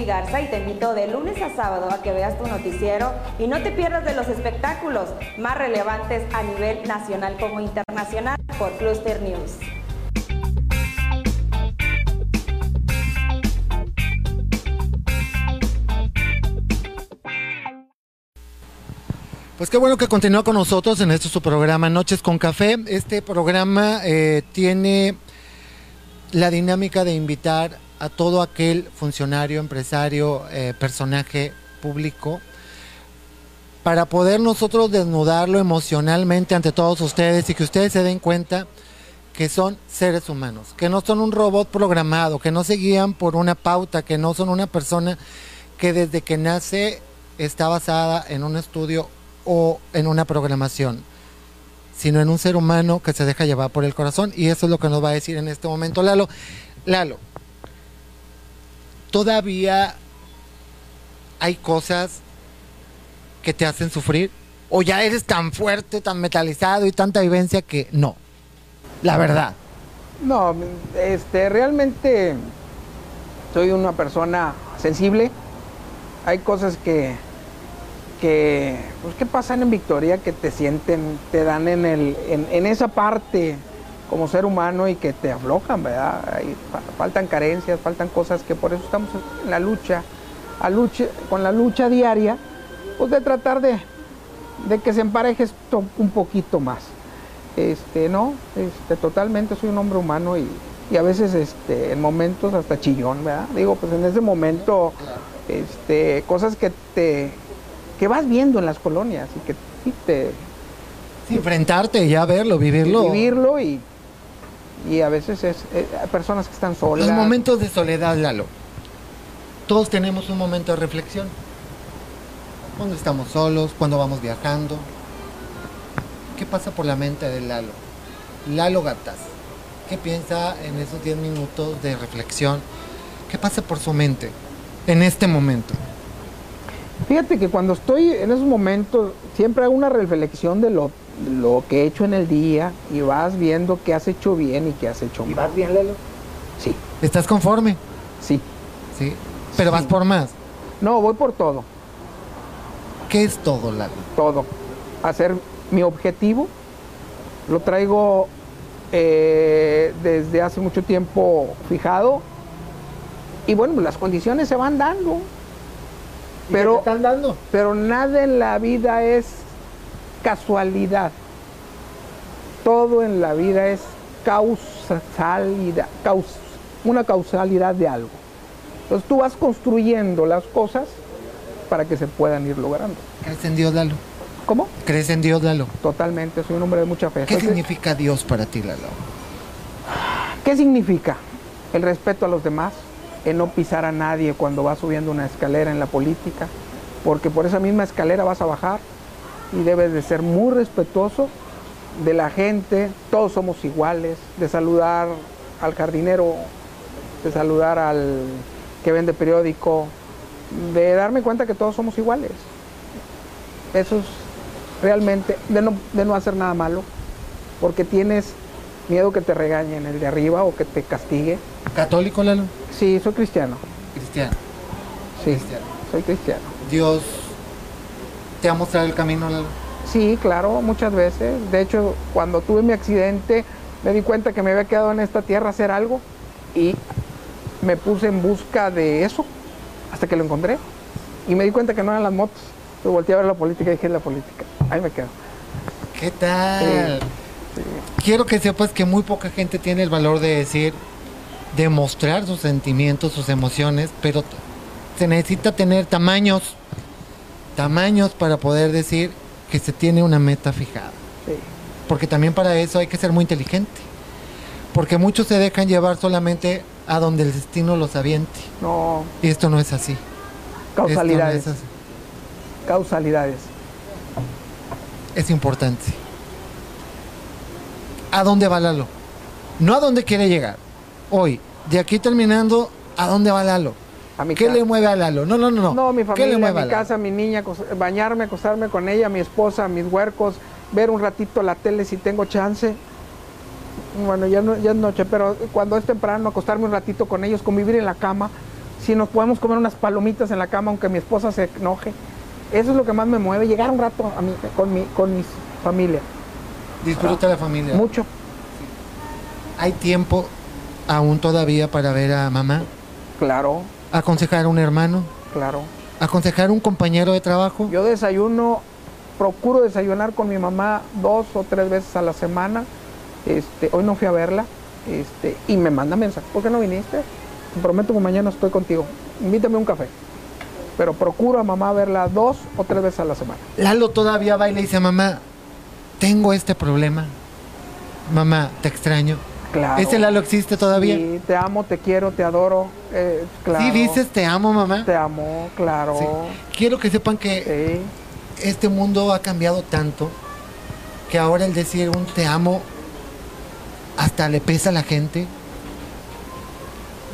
[SPEAKER 5] Garza y te invito de lunes a sábado a que veas tu noticiero y no te pierdas de los espectáculos más relevantes a nivel nacional como internacional por Cluster News.
[SPEAKER 1] Pues qué bueno que continúa con nosotros en este su programa Noches con Café. Este programa eh, tiene la dinámica de invitar a todo aquel funcionario, empresario, eh, personaje público para poder nosotros desnudarlo emocionalmente ante todos ustedes y que ustedes se den cuenta que son seres humanos, que no son un robot programado, que no se guían por una pauta, que no son una persona que desde que nace está basada en un estudio o en una programación, sino en un ser humano que se deja llevar por el corazón y eso es lo que nos va a decir en este momento Lalo. Lalo, todavía hay cosas que te hacen sufrir o ya eres tan fuerte, tan metalizado y tanta vivencia que no. La verdad.
[SPEAKER 2] No, este, realmente soy una persona sensible. Hay cosas que, que, pues, que pasan en Victoria que te sienten, te dan en, el, en, en esa parte como ser humano y que te aflojan, ¿verdad? Faltan carencias, faltan cosas que por eso estamos en la lucha a lucha, con la lucha diaria, pues de tratar de, de que se empareje esto un poquito más. Este, no, este, totalmente soy un hombre humano y, y a veces este, en momentos hasta chillón, ¿verdad? Digo, pues en ese momento, este, cosas que te que vas viendo en las colonias y que te
[SPEAKER 1] enfrentarte, ya verlo, vivirlo.
[SPEAKER 2] vivirlo y, y a veces es eh, personas que están solas.
[SPEAKER 1] Los momentos de soledad, Lalo. Todos tenemos un momento de reflexión. Cuando estamos solos, cuando vamos viajando. ¿Qué pasa por la mente de Lalo? Lalo Gatas. ¿Qué piensa en esos 10 minutos de reflexión? ¿Qué pasa por su mente en este momento?
[SPEAKER 2] Fíjate que cuando estoy en esos momentos, siempre hago una reflexión de lo, lo que he hecho en el día y vas viendo qué has hecho bien y qué has hecho mal.
[SPEAKER 3] bien, Lalo?
[SPEAKER 2] Sí,
[SPEAKER 1] ¿Estás conforme?
[SPEAKER 2] sí.
[SPEAKER 1] Sí. Pero
[SPEAKER 2] Sí.
[SPEAKER 1] vas por más.
[SPEAKER 2] No, voy por todo,
[SPEAKER 1] ¿Qué es todo, Lalo?
[SPEAKER 2] todo. Hacer mi objetivo, lo traigo eh, desde hace mucho tiempo fijado y bueno, pues las condiciones se van dando. Pero,
[SPEAKER 1] están dando?
[SPEAKER 2] pero nada en la vida es casualidad. Todo en la vida es causalidad, caus- una causalidad de algo. Entonces tú vas construyendo las cosas para que se puedan ir logrando.
[SPEAKER 1] ¿Crees en Dios, Lalo?
[SPEAKER 2] ¿Cómo?
[SPEAKER 1] ¿Crees en Dios, Lalo?
[SPEAKER 2] Totalmente, soy un hombre de mucha fe.
[SPEAKER 1] ¿Qué significa Dios para ti, Lalo?
[SPEAKER 2] ¿Qué significa? El respeto a los demás, el no pisar a nadie cuando vas subiendo una escalera en la política, porque por esa misma escalera vas a bajar y debes de ser muy respetuoso de la gente, todos somos iguales, de saludar al jardinero, de saludar al que vende periódico, de darme cuenta que todos somos iguales. Eso es realmente, de no, de no hacer nada malo, porque tienes miedo que te regañen el de arriba o que te castigue.
[SPEAKER 1] ¿Católico, Lalo?
[SPEAKER 2] Sí, soy cristiano.
[SPEAKER 1] Cristiano.
[SPEAKER 2] Sí,
[SPEAKER 1] Cristiano.
[SPEAKER 2] soy cristiano.
[SPEAKER 1] Dios te ha mostrado el camino.
[SPEAKER 2] Sí, claro, muchas veces. De hecho, cuando tuve mi accidente, me di cuenta que me había quedado en esta tierra a hacer algo y me puse en busca de eso hasta que lo encontré. Y me di cuenta que no eran las motos. Entonces volteé a ver la política y dije, "Es la política. Ahí me quedo.
[SPEAKER 1] ¿Qué tal? Quiero que sepas que muy poca gente tiene el valor de decir, de mostrar sus sentimientos, sus emociones, pero se necesita tener tamaños, tamaños para poder decir que se tiene una meta fijada.
[SPEAKER 2] Sí.
[SPEAKER 1] Porque también para eso hay que ser muy inteligente. Porque muchos se dejan llevar solamente a donde el destino los aviente.
[SPEAKER 2] No,
[SPEAKER 1] Y esto no es así. No
[SPEAKER 2] causalidades.
[SPEAKER 1] es así.
[SPEAKER 2] Causalidades.
[SPEAKER 1] es importante. ¿A dónde va Lalo? No a dónde quiere llegar. Hoy, de aquí terminando, ¿a dónde va Lalo?
[SPEAKER 2] A mi
[SPEAKER 1] ¿Qué
[SPEAKER 2] casa.
[SPEAKER 1] le mueve a Lalo? No, no, no. No,
[SPEAKER 2] No, mi
[SPEAKER 1] ¿Qué
[SPEAKER 2] familia,
[SPEAKER 1] le mueve a
[SPEAKER 2] mi casa, mi niña, bañarme, acostarme con ella, mi esposa, mis huercos, ver un ratito la tele si tengo chance. Bueno, ya, no, ya es noche, pero cuando es temprano, acostarme un ratito con ellos, convivir en la cama. Si nos podemos comer unas palomitas en la cama, aunque mi esposa se enoje. Eso es lo que más me mueve, llegar un rato a mi, con, mi, con mi familia.
[SPEAKER 1] Disfruta la familia.
[SPEAKER 2] Mucho.
[SPEAKER 1] Hay tiempo aún todavía para ver a mamá,
[SPEAKER 2] Claro,
[SPEAKER 1] aconsejar a un hermano,
[SPEAKER 2] claro.
[SPEAKER 1] aconsejar a un compañero de trabajo.
[SPEAKER 2] Yo desayuno, procuro desayunar con mi mamá dos o tres veces a la semana. Este, hoy no fui a verla este, y me manda mensaje. ¿Por qué no viniste? Te prometo que mañana estoy contigo. Invítame un café. Pero procuro a mamá verla dos o tres veces a la semana.
[SPEAKER 1] Lalo todavía va y le dice, mamá, tengo este problema. Mamá, te extraño.
[SPEAKER 2] Claro.
[SPEAKER 1] ¿Ese Lalo existe todavía?
[SPEAKER 2] Sí, te amo, te quiero, te adoro. eh, claro.
[SPEAKER 1] Sí, dices, te amo, mamá.
[SPEAKER 2] Te amo, claro.
[SPEAKER 1] Sí. Quiero que sepan que
[SPEAKER 2] Sí.
[SPEAKER 1] este mundo ha cambiado tanto que ahora el decir un te amo hasta le pesa a la gente.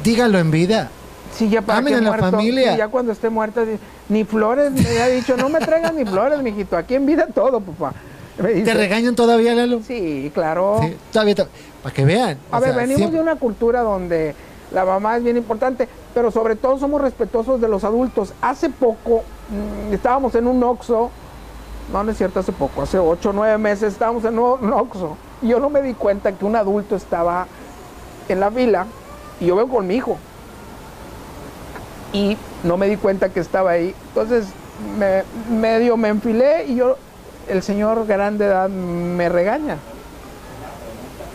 [SPEAKER 1] Dígalo en vida.
[SPEAKER 2] Sí, ya para que
[SPEAKER 1] a la familia.
[SPEAKER 2] sí, ya cuando esté muerta, ni flores, me ha dicho, no me traigas ni flores, mijito, aquí en vida todo, papá.
[SPEAKER 1] ¿Te regañan todavía, Lalo?
[SPEAKER 2] Sí, claro.
[SPEAKER 1] Sí, todavía, to- para que vean.
[SPEAKER 2] A ver,
[SPEAKER 1] sea,
[SPEAKER 2] venimos
[SPEAKER 1] siempre-
[SPEAKER 2] de una cultura donde la mamá es bien importante, pero sobre todo somos respetuosos de los adultos. Hace poco mm, estábamos en un Oxxo, no, no es cierto, hace poco, hace ocho o nueve meses estábamos en un Oxxo y yo no me di cuenta que un adulto estaba en la fila y yo veo con mi hijo. y no me di cuenta que estaba ahí. Entonces me, medio me enfilé y yo, el señor grande edad me regaña.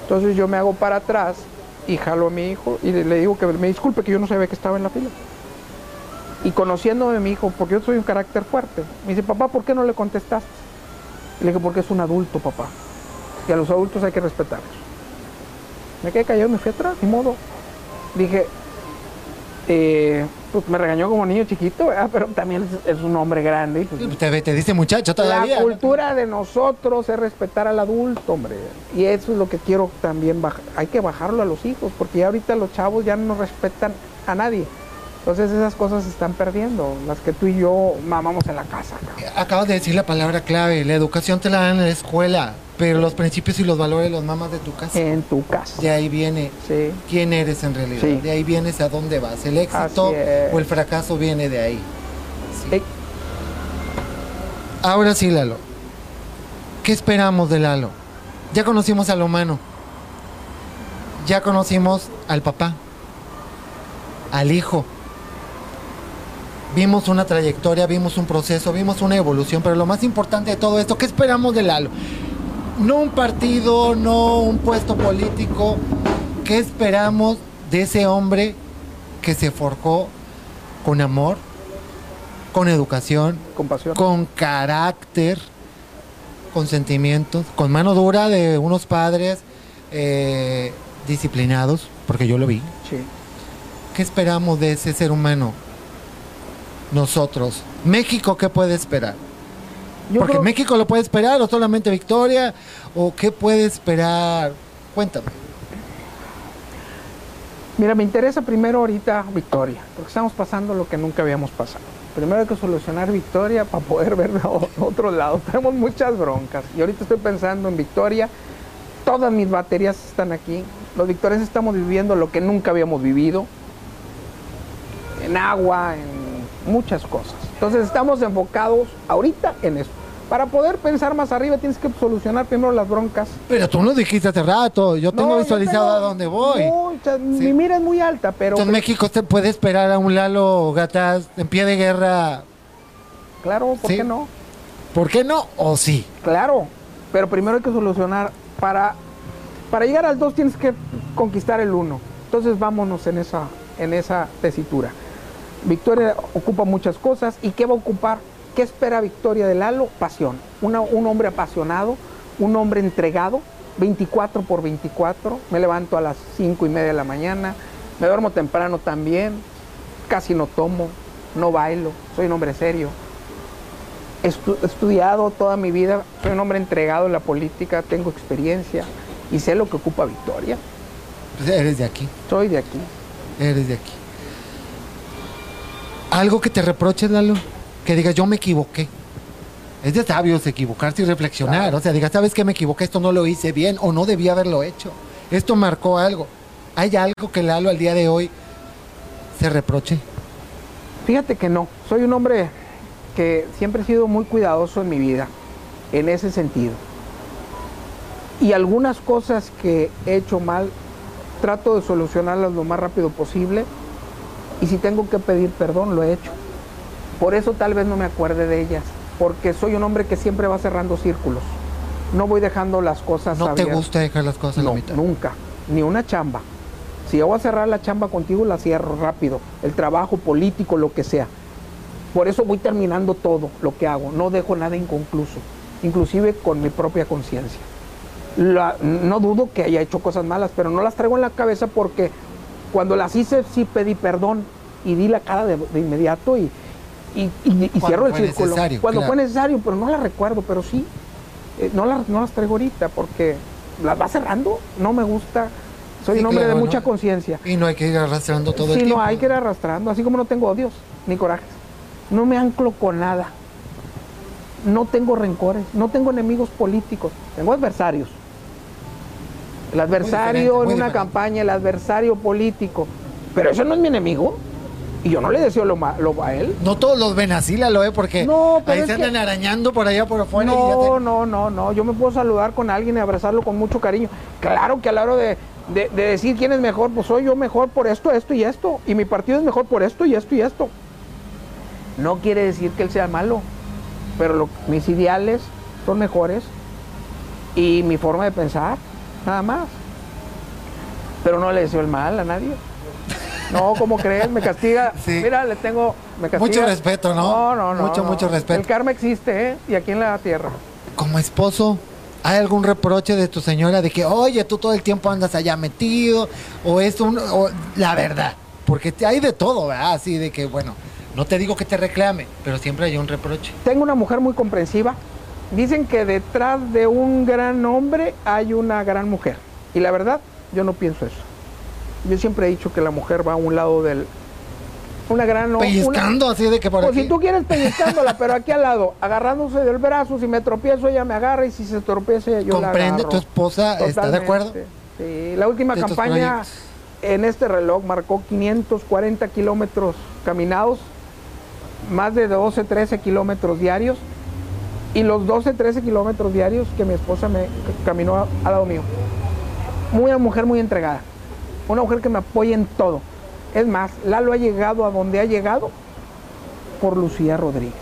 [SPEAKER 2] Entonces yo me hago para atrás y jalo a mi hijo y le digo que me disculpe que yo no sabía que estaba en la fila. Y conociéndome a mi hijo, porque yo soy un carácter fuerte, me dice, papá, ¿por qué no le contestaste? Le dije, porque es un adulto, papá. Y a los adultos hay que respetarlos. Me quedé callado, me fui atrás, ni modo. Dije, eh, pues me regañó como niño chiquito, pero también es, un hombre grande. Pues,
[SPEAKER 1] te, te, dice muchacho todavía.
[SPEAKER 2] La cultura de nosotros es respetar al adulto, hombre. Y eso es lo que quiero también bajar. Hay que bajarlo a los hijos, porque ya ahorita los chavos ya no respetan a nadie. Entonces esas cosas se están perdiendo, las que tú y yo mamamos en la casa.
[SPEAKER 1] Acabas de decir la palabra clave, la educación te la dan en la escuela, pero los principios y los valores los mamas de tu casa.
[SPEAKER 2] En tu casa.
[SPEAKER 1] De ahí viene quién eres en realidad, de ahí vienes a dónde vas. El éxito o el fracaso viene de ahí. Ahora sí, Lalo. ¿Qué esperamos de Lalo? Ya conocimos al humano. Ya conocimos al papá, al hijo, vimos una trayectoria, vimos un proceso, vimos una evolución, pero lo más importante de todo esto, ¿qué esperamos de Lalo? No un partido, no un puesto político, ¿qué esperamos de ese hombre que se forjó con amor, con educación,
[SPEAKER 2] con pasión,
[SPEAKER 1] con carácter, con sentimientos, con mano dura de unos padres eh, disciplinados, porque yo lo vi. ¿Qué esperamos de ese ser humano nosotros. México, ¿qué puede esperar? Porque México lo puede esperar, o solamente victoria, o qué puede esperar. Cuéntame.
[SPEAKER 2] Mira, me interesa primero ahorita Victoria, porque estamos pasando lo que nunca habíamos pasado. Primero hay que solucionar Victoria para poder ver a otro lado. Tenemos muchas broncas y ahorita estoy pensando en Victoria. Todas mis baterías están aquí. Los victorias estamos viviendo lo que nunca habíamos vivido. En agua, en muchas cosas. Entonces estamos enfocados ahorita en eso. Para poder pensar más arriba tienes que solucionar primero las broncas.
[SPEAKER 1] Pero tú lo dijiste hace rato, yo tengo visualizado a dónde voy.
[SPEAKER 2] Mi mira es muy alta, pero...
[SPEAKER 1] En México se puede esperar a un Lalo Gatas en pie de guerra.
[SPEAKER 2] Claro, ¿por qué no?
[SPEAKER 1] ¿Por qué no? ¿O sí?
[SPEAKER 2] Claro, pero primero hay que solucionar. Para, para llegar al 2 tienes que conquistar el 1. Entonces vámonos en esa, en esa tesitura. Victoria ocupa muchas cosas. ¿Y qué va a ocupar? ¿Qué espera Victoria de Lalo? Pasión. un hombre apasionado, un hombre entregado, 24 por 24. Me levanto a las 5 y media de la mañana, me duermo temprano también, casi no tomo, no bailo, soy un hombre serio. He estudiado toda mi vida, soy un hombre entregado en la política, tengo experiencia y sé lo que ocupa Victoria.
[SPEAKER 1] Pues eres de aquí.
[SPEAKER 2] Soy de aquí.
[SPEAKER 1] Eres de aquí algo que te reproches, Lalo, que digas, yo me equivoqué. Es de sabios equivocarse y reflexionar. O sea, digas, ¿sabes qué me equivoqué? Esto no lo hice bien o no debía haberlo hecho. Esto marcó algo. ¿Hay algo que Lalo al día de hoy se reproche?
[SPEAKER 2] Fíjate que no. Soy un hombre que siempre he sido muy cuidadoso en mi vida, en ese sentido. Y algunas cosas que he hecho mal, trato de solucionarlas lo más rápido posible y si tengo que pedir perdón, lo he hecho. Por eso tal vez no me acuerde de ellas, porque soy un hombre que siempre va cerrando círculos. No voy dejando las cosas
[SPEAKER 1] ¿No te gusta dejar las cosas
[SPEAKER 2] no,
[SPEAKER 1] la mitad?
[SPEAKER 2] nunca. Ni una chamba. Si yo voy a cerrar la chamba contigo, la cierro rápido. El trabajo político, lo que sea. Por eso voy terminando todo lo que hago. No dejo nada inconcluso. Inclusive con mi propia conciencia. no dudo que haya hecho cosas malas, pero no las traigo en la cabeza porque cuando las hice, sí pedí perdón y di la cara de, inmediato y, y, cierro el círculo. Cuando fue necesario, pero no las recuerdo, pero sí, eh, no, las, no las traigo ahorita porque las va cerrando, no me gusta. Soy un hombre de mucha conciencia.
[SPEAKER 1] Y no hay que ir arrastrando todo el
[SPEAKER 2] tiempo.
[SPEAKER 1] Sí,
[SPEAKER 2] no hay que ir arrastrando, así como no tengo odios ni corajes. No me anclo con nada. No tengo rencores, no tengo enemigos políticos, tengo adversarios el adversario en una campaña, el adversario político. Pero eso no es mi enemigo. Y yo no le deseo lo malo a él.
[SPEAKER 1] No todos los ven así, la lo ve, porque
[SPEAKER 2] No,
[SPEAKER 1] ahí se andan
[SPEAKER 2] que-
[SPEAKER 1] arañando por allá por afuera. y ya
[SPEAKER 2] No,
[SPEAKER 1] te-
[SPEAKER 2] no, no, no. Yo me puedo saludar con alguien y abrazarlo con mucho cariño. Claro que a la hora de, de- de decir quién es mejor, pues soy yo mejor por esto, esto y esto. Y mi partido es mejor por esto y esto y esto. No quiere decir que él sea malo, pero lo- mis ideales son mejores y mi forma de pensar, nada más. Pero no le deseo el mal a nadie. No, ¿cómo crees? Me castiga.
[SPEAKER 1] Sí.
[SPEAKER 2] Mira, le tengo. Me castiga.
[SPEAKER 1] Mucho respeto, ¿no?
[SPEAKER 2] No, no, no.
[SPEAKER 1] Mucho,
[SPEAKER 2] no.
[SPEAKER 1] mucho respeto.
[SPEAKER 2] El karma existe, ¿eh? Y aquí en la tierra.
[SPEAKER 1] Como esposo, ¿hay algún reproche de tu señora de que, oye, tú todo el tiempo andas allá metido? O es un. o- la verdad. Porque hay de todo, ¿verdad? Así de que, bueno, no te digo que te reclame, pero siempre hay un reproche.
[SPEAKER 2] Tengo una mujer muy comprensiva. Dicen que detrás de un gran hombre hay una gran mujer. Y la verdad, yo no pienso eso. Yo siempre he dicho que la mujer va a un lado del... Una gran... una-
[SPEAKER 1] Pellizcando así de que por
[SPEAKER 2] Pues
[SPEAKER 1] aquí.
[SPEAKER 2] si tú quieres pellizcándola, pero aquí al lado, agarrándose del brazo, si me tropiezo ella me agarra y si se tropieza yo la
[SPEAKER 1] ¿Comprende tu esposa? ¿Está de acuerdo?
[SPEAKER 2] Totalmente. Sí, la última campaña
[SPEAKER 1] proyectos.
[SPEAKER 2] en este reloj marcó 540 kilómetros caminados, más de 12, 13 kilómetros diarios y los 12, 13 kilómetros diarios que mi esposa me caminó al lado mío. Muy una mujer muy entregada, una mujer que me apoya en todo. Es más, Lalo ha llegado a donde ha llegado por Lucía Rodríguez,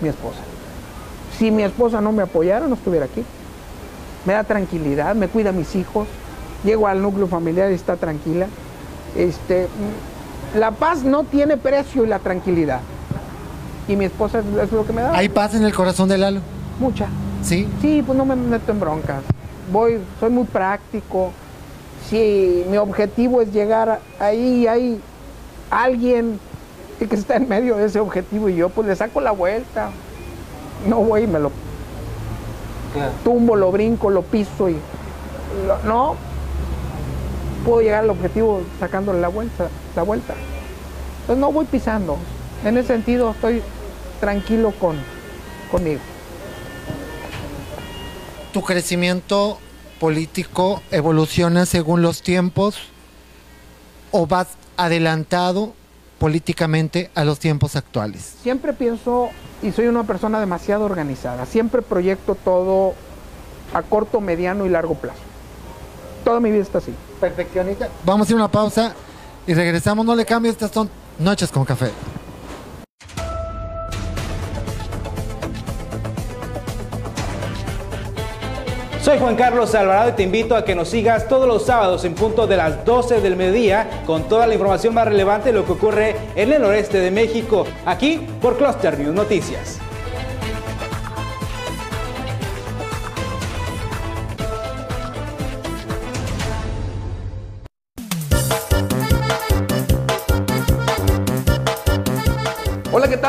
[SPEAKER 2] mi esposa. Si mi esposa no me apoyara, no estuviera aquí. Me da tranquilidad, me cuida a mis hijos, llego al núcleo familiar y está tranquila. Este, la paz no tiene precio y la tranquilidad. Y mi esposa es, lo que me da.
[SPEAKER 1] ¿Hay paz en el corazón de Lalo?
[SPEAKER 2] Mucha.
[SPEAKER 1] Sí.
[SPEAKER 2] Sí, pues no me meto en broncas. Voy, soy muy práctico. Si mi objetivo es llegar ahí y hay alguien que está en medio de ese objetivo y yo pues le saco la vuelta. No voy y me lo tumbo, lo brinco, lo piso y lo- no puedo llegar al objetivo sacándole la vuelta, la vuelta. Entonces no voy pisando. En ese sentido estoy tranquilo con conmigo.
[SPEAKER 1] ¿Tu crecimiento político evoluciona según los tiempos o vas adelantado políticamente a los tiempos actuales?
[SPEAKER 2] Siempre pienso y soy una persona demasiado organizada. Siempre proyecto todo a corto, mediano y largo plazo. Toda mi vida está así.
[SPEAKER 1] Perfeccionista. Vamos a ir una pausa y regresamos. No le cambies, estas son Noches con Café.
[SPEAKER 3] Soy Juan Carlos Alvarado y te invito a que nos sigas todos los sábados en punto de las 12 del mediodía con toda la información más relevante de lo que ocurre en el noreste de México, aquí por Cluster News Noticias.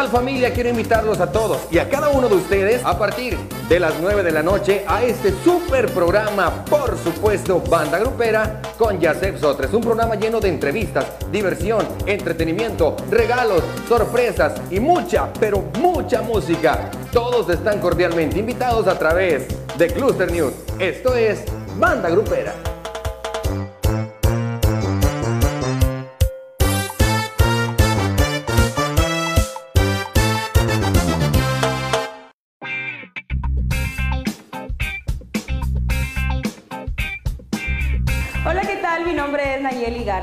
[SPEAKER 4] Familia? Quiero invitarlos a todos y a cada uno de ustedes a partir de las 9 de la noche a este super programa, por supuesto, Banda Grupera con Yasef Sotres. Un programa lleno de entrevistas, diversión, entretenimiento, regalos, sorpresas y mucha, pero mucha música. Todos están cordialmente invitados a través de Cluster News. Esto es Banda Grupera.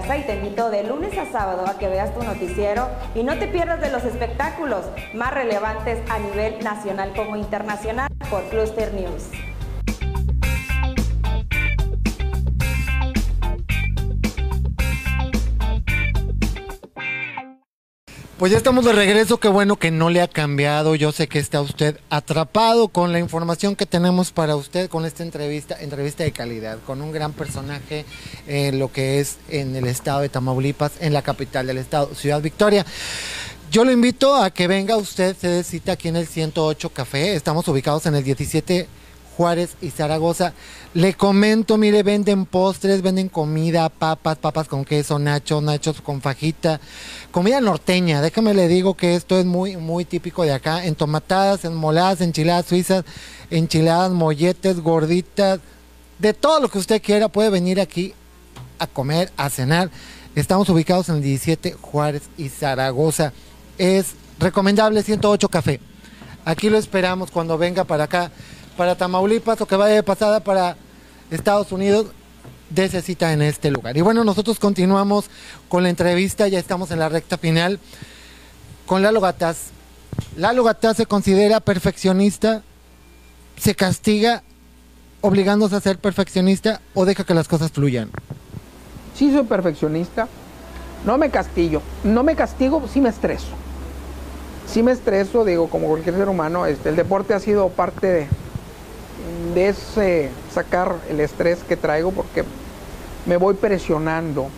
[SPEAKER 5] Y te invito de lunes a sábado a que veas tu noticiero y no te pierdas de los espectáculos más relevantes a nivel nacional como internacional por Cluster News.
[SPEAKER 1] Pues ya estamos de regreso, qué bueno que no le ha cambiado. Yo sé que está usted atrapado con la información que tenemos para usted con esta entrevista, entrevista de calidad, con un gran personaje en lo que es en el estado de Tamaulipas, en la capital del estado, Ciudad Victoria. Yo lo invito a que venga usted, se cita aquí en el 108 Café. Estamos ubicados en el 17 Juárez y Zaragoza. Le comento, mire, venden postres, venden comida, papas, papas con queso, nachos, nachos con fajita, comida norteña. Déjame le digo que esto es muy, muy típico de acá. Entomatadas, enmoladas, enchiladas suizas, enchiladas, molletes, gorditas, de todo lo que usted quiera puede venir aquí a comer, a cenar. Estamos ubicados en el 17 Juárez y Zaragoza. Es recomendable 108 Café. Aquí lo esperamos cuando venga para acá, para Tamaulipas o que vaya de pasada para Estados Unidos. Dese cita en este lugar. Y bueno, nosotros continuamos con la entrevista, ya estamos en la recta final con Lalo Gataz. Lalo Gataz se considera perfeccionista, se castiga obligándose a ser perfeccionista o deja que las cosas fluyan.
[SPEAKER 2] Sí soy perfeccionista, no me castillo, no me castigo, sí me estreso. Sí me estreso, digo, como cualquier ser humano, este, el deporte ha sido parte de, de ese sacar el estrés que traigo porque me voy presionando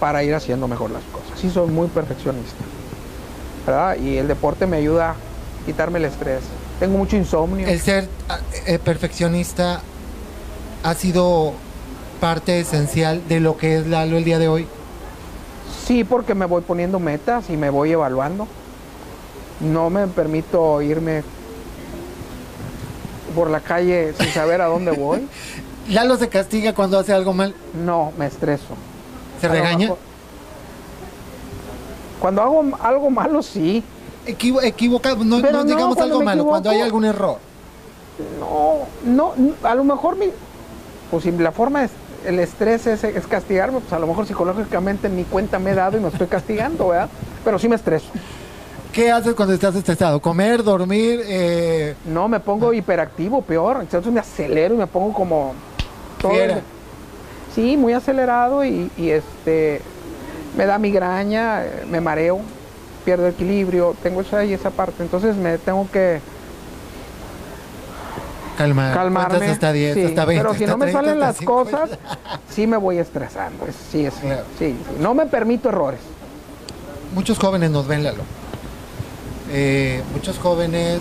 [SPEAKER 2] para ir haciendo mejor las cosas. Sí soy muy perfeccionista. ¿verdad? Y el deporte me ayuda a quitarme el estrés. Tengo mucho insomnio.
[SPEAKER 1] El ser eh, perfeccionista ha sido parte esencial de lo que es Lalo el día de hoy.
[SPEAKER 2] Sí, porque me voy poniendo metas y me voy evaluando. No me permito irme por la calle sin saber a dónde voy.
[SPEAKER 1] ¿Lalo se castiga cuando hace algo mal?
[SPEAKER 2] No, me estreso.
[SPEAKER 1] ¿Se regaña?
[SPEAKER 2] Cuando hago algo malo, sí.
[SPEAKER 1] equivocado, no, digamos algo malo, cuando hay algún error.
[SPEAKER 2] No, no, a lo mejor mi, pues si la forma es, el estrés es, castigarme, pues a lo mejor psicológicamente ni cuenta me he dado y me estoy castigando, ¿verdad? Pero sí me estreso.
[SPEAKER 1] ¿Qué haces cuando estás estresado? ¿Comer, dormir? Eh?
[SPEAKER 2] No, me pongo hiperactivo, peor. Entonces me acelero y me pongo como...
[SPEAKER 1] Todo
[SPEAKER 2] Sí, muy acelerado y, y este me da migraña, me mareo, pierdo equilibrio, tengo esa y esa parte. Entonces me tengo que
[SPEAKER 1] Calmar.
[SPEAKER 2] calmarme.
[SPEAKER 1] Hasta 10, hasta 20,
[SPEAKER 2] pero si no me salen las cosas, sí me voy estresando. Sí, sí, sí, No me permito errores.
[SPEAKER 1] Muchos jóvenes nos ven, Lalo. Eh, muchos jóvenes,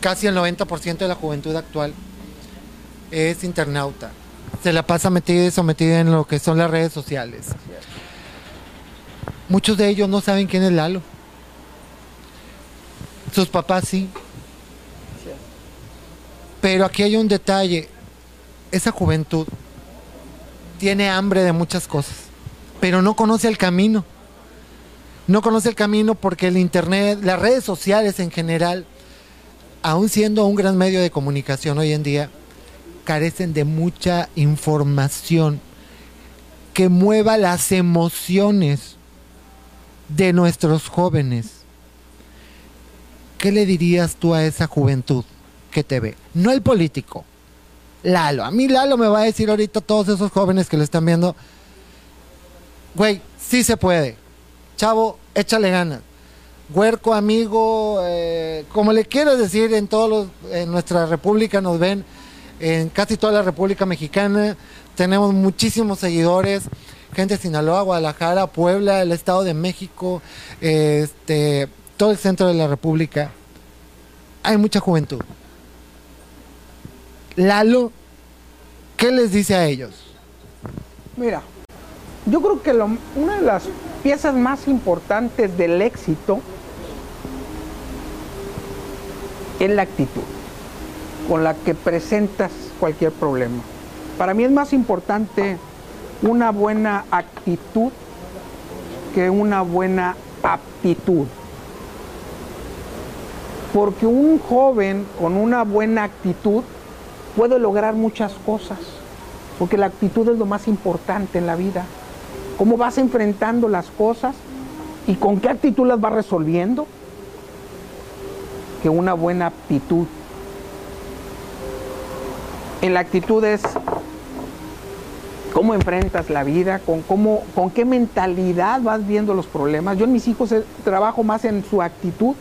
[SPEAKER 1] casi el 90% de la juventud actual es internauta. Se la pasa metida y sometida en lo que son las redes sociales. Muchos de ellos no saben quién es Lalo. Sus papás sí. Pero aquí hay un detalle. Esa juventud tiene hambre de muchas cosas, pero no conoce el camino. No conoce el camino porque el Internet, las redes sociales en general, aún siendo un gran medio de comunicación hoy en día, carecen de mucha información que mueva las emociones de nuestros jóvenes, ¿qué le dirías tú a esa juventud que te ve? No el político, Lalo. A mí Lalo me va a decir ahorita todos esos jóvenes que le están viendo, güey, sí se puede. Chavo, échale ganas. Huerco, amigo, eh, como le quieras decir, en todos los, en nuestra república nos ven, en casi toda la República Mexicana, tenemos muchísimos seguidores gente de Sinaloa, Guadalajara, Puebla, el Estado de México, este, todo el centro de la República. Hay mucha juventud. Lalo, ¿qué les dice a ellos?
[SPEAKER 2] Mira, yo creo que una de las piezas más importantes del éxito es la actitud con la que presentas cualquier problema. Para mí es más importante una buena actitud que una buena aptitud. Porque un joven con una buena actitud puede lograr muchas cosas. Porque la actitud es lo más importante en la vida. Cómo vas enfrentando las cosas y con qué actitud las vas resolviendo. Que una buena aptitud. En la actitud es cómo enfrentas la vida, con, cómo, con qué mentalidad vas viendo los problemas. Yo en mis hijos trabajo más en su actitud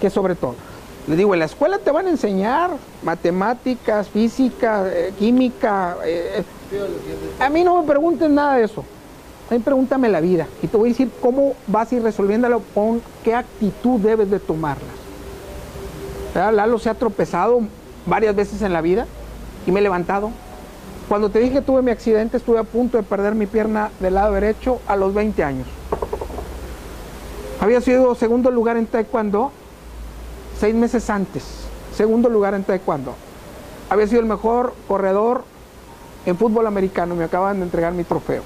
[SPEAKER 2] que sobre todo. Les digo, en la escuela te van a enseñar matemáticas, física, eh, química. Eh, a mí no me pregunten nada de eso. A mí pregúntame la vida y te voy a decir cómo vas a ir resolviéndolo, con qué actitud debes de tomarlas. Lalo se ha tropezado varias veces en la vida y me he levantado cuando te dije que tuve mi accidente, estuve a punto de perder mi pierna del lado derecho a los 20 años. Había sido segundo lugar en taekwondo seis meses antes. Segundo lugar en taekwondo. Había sido el mejor corredor en fútbol americano. Me acaban de entregar mi trofeo.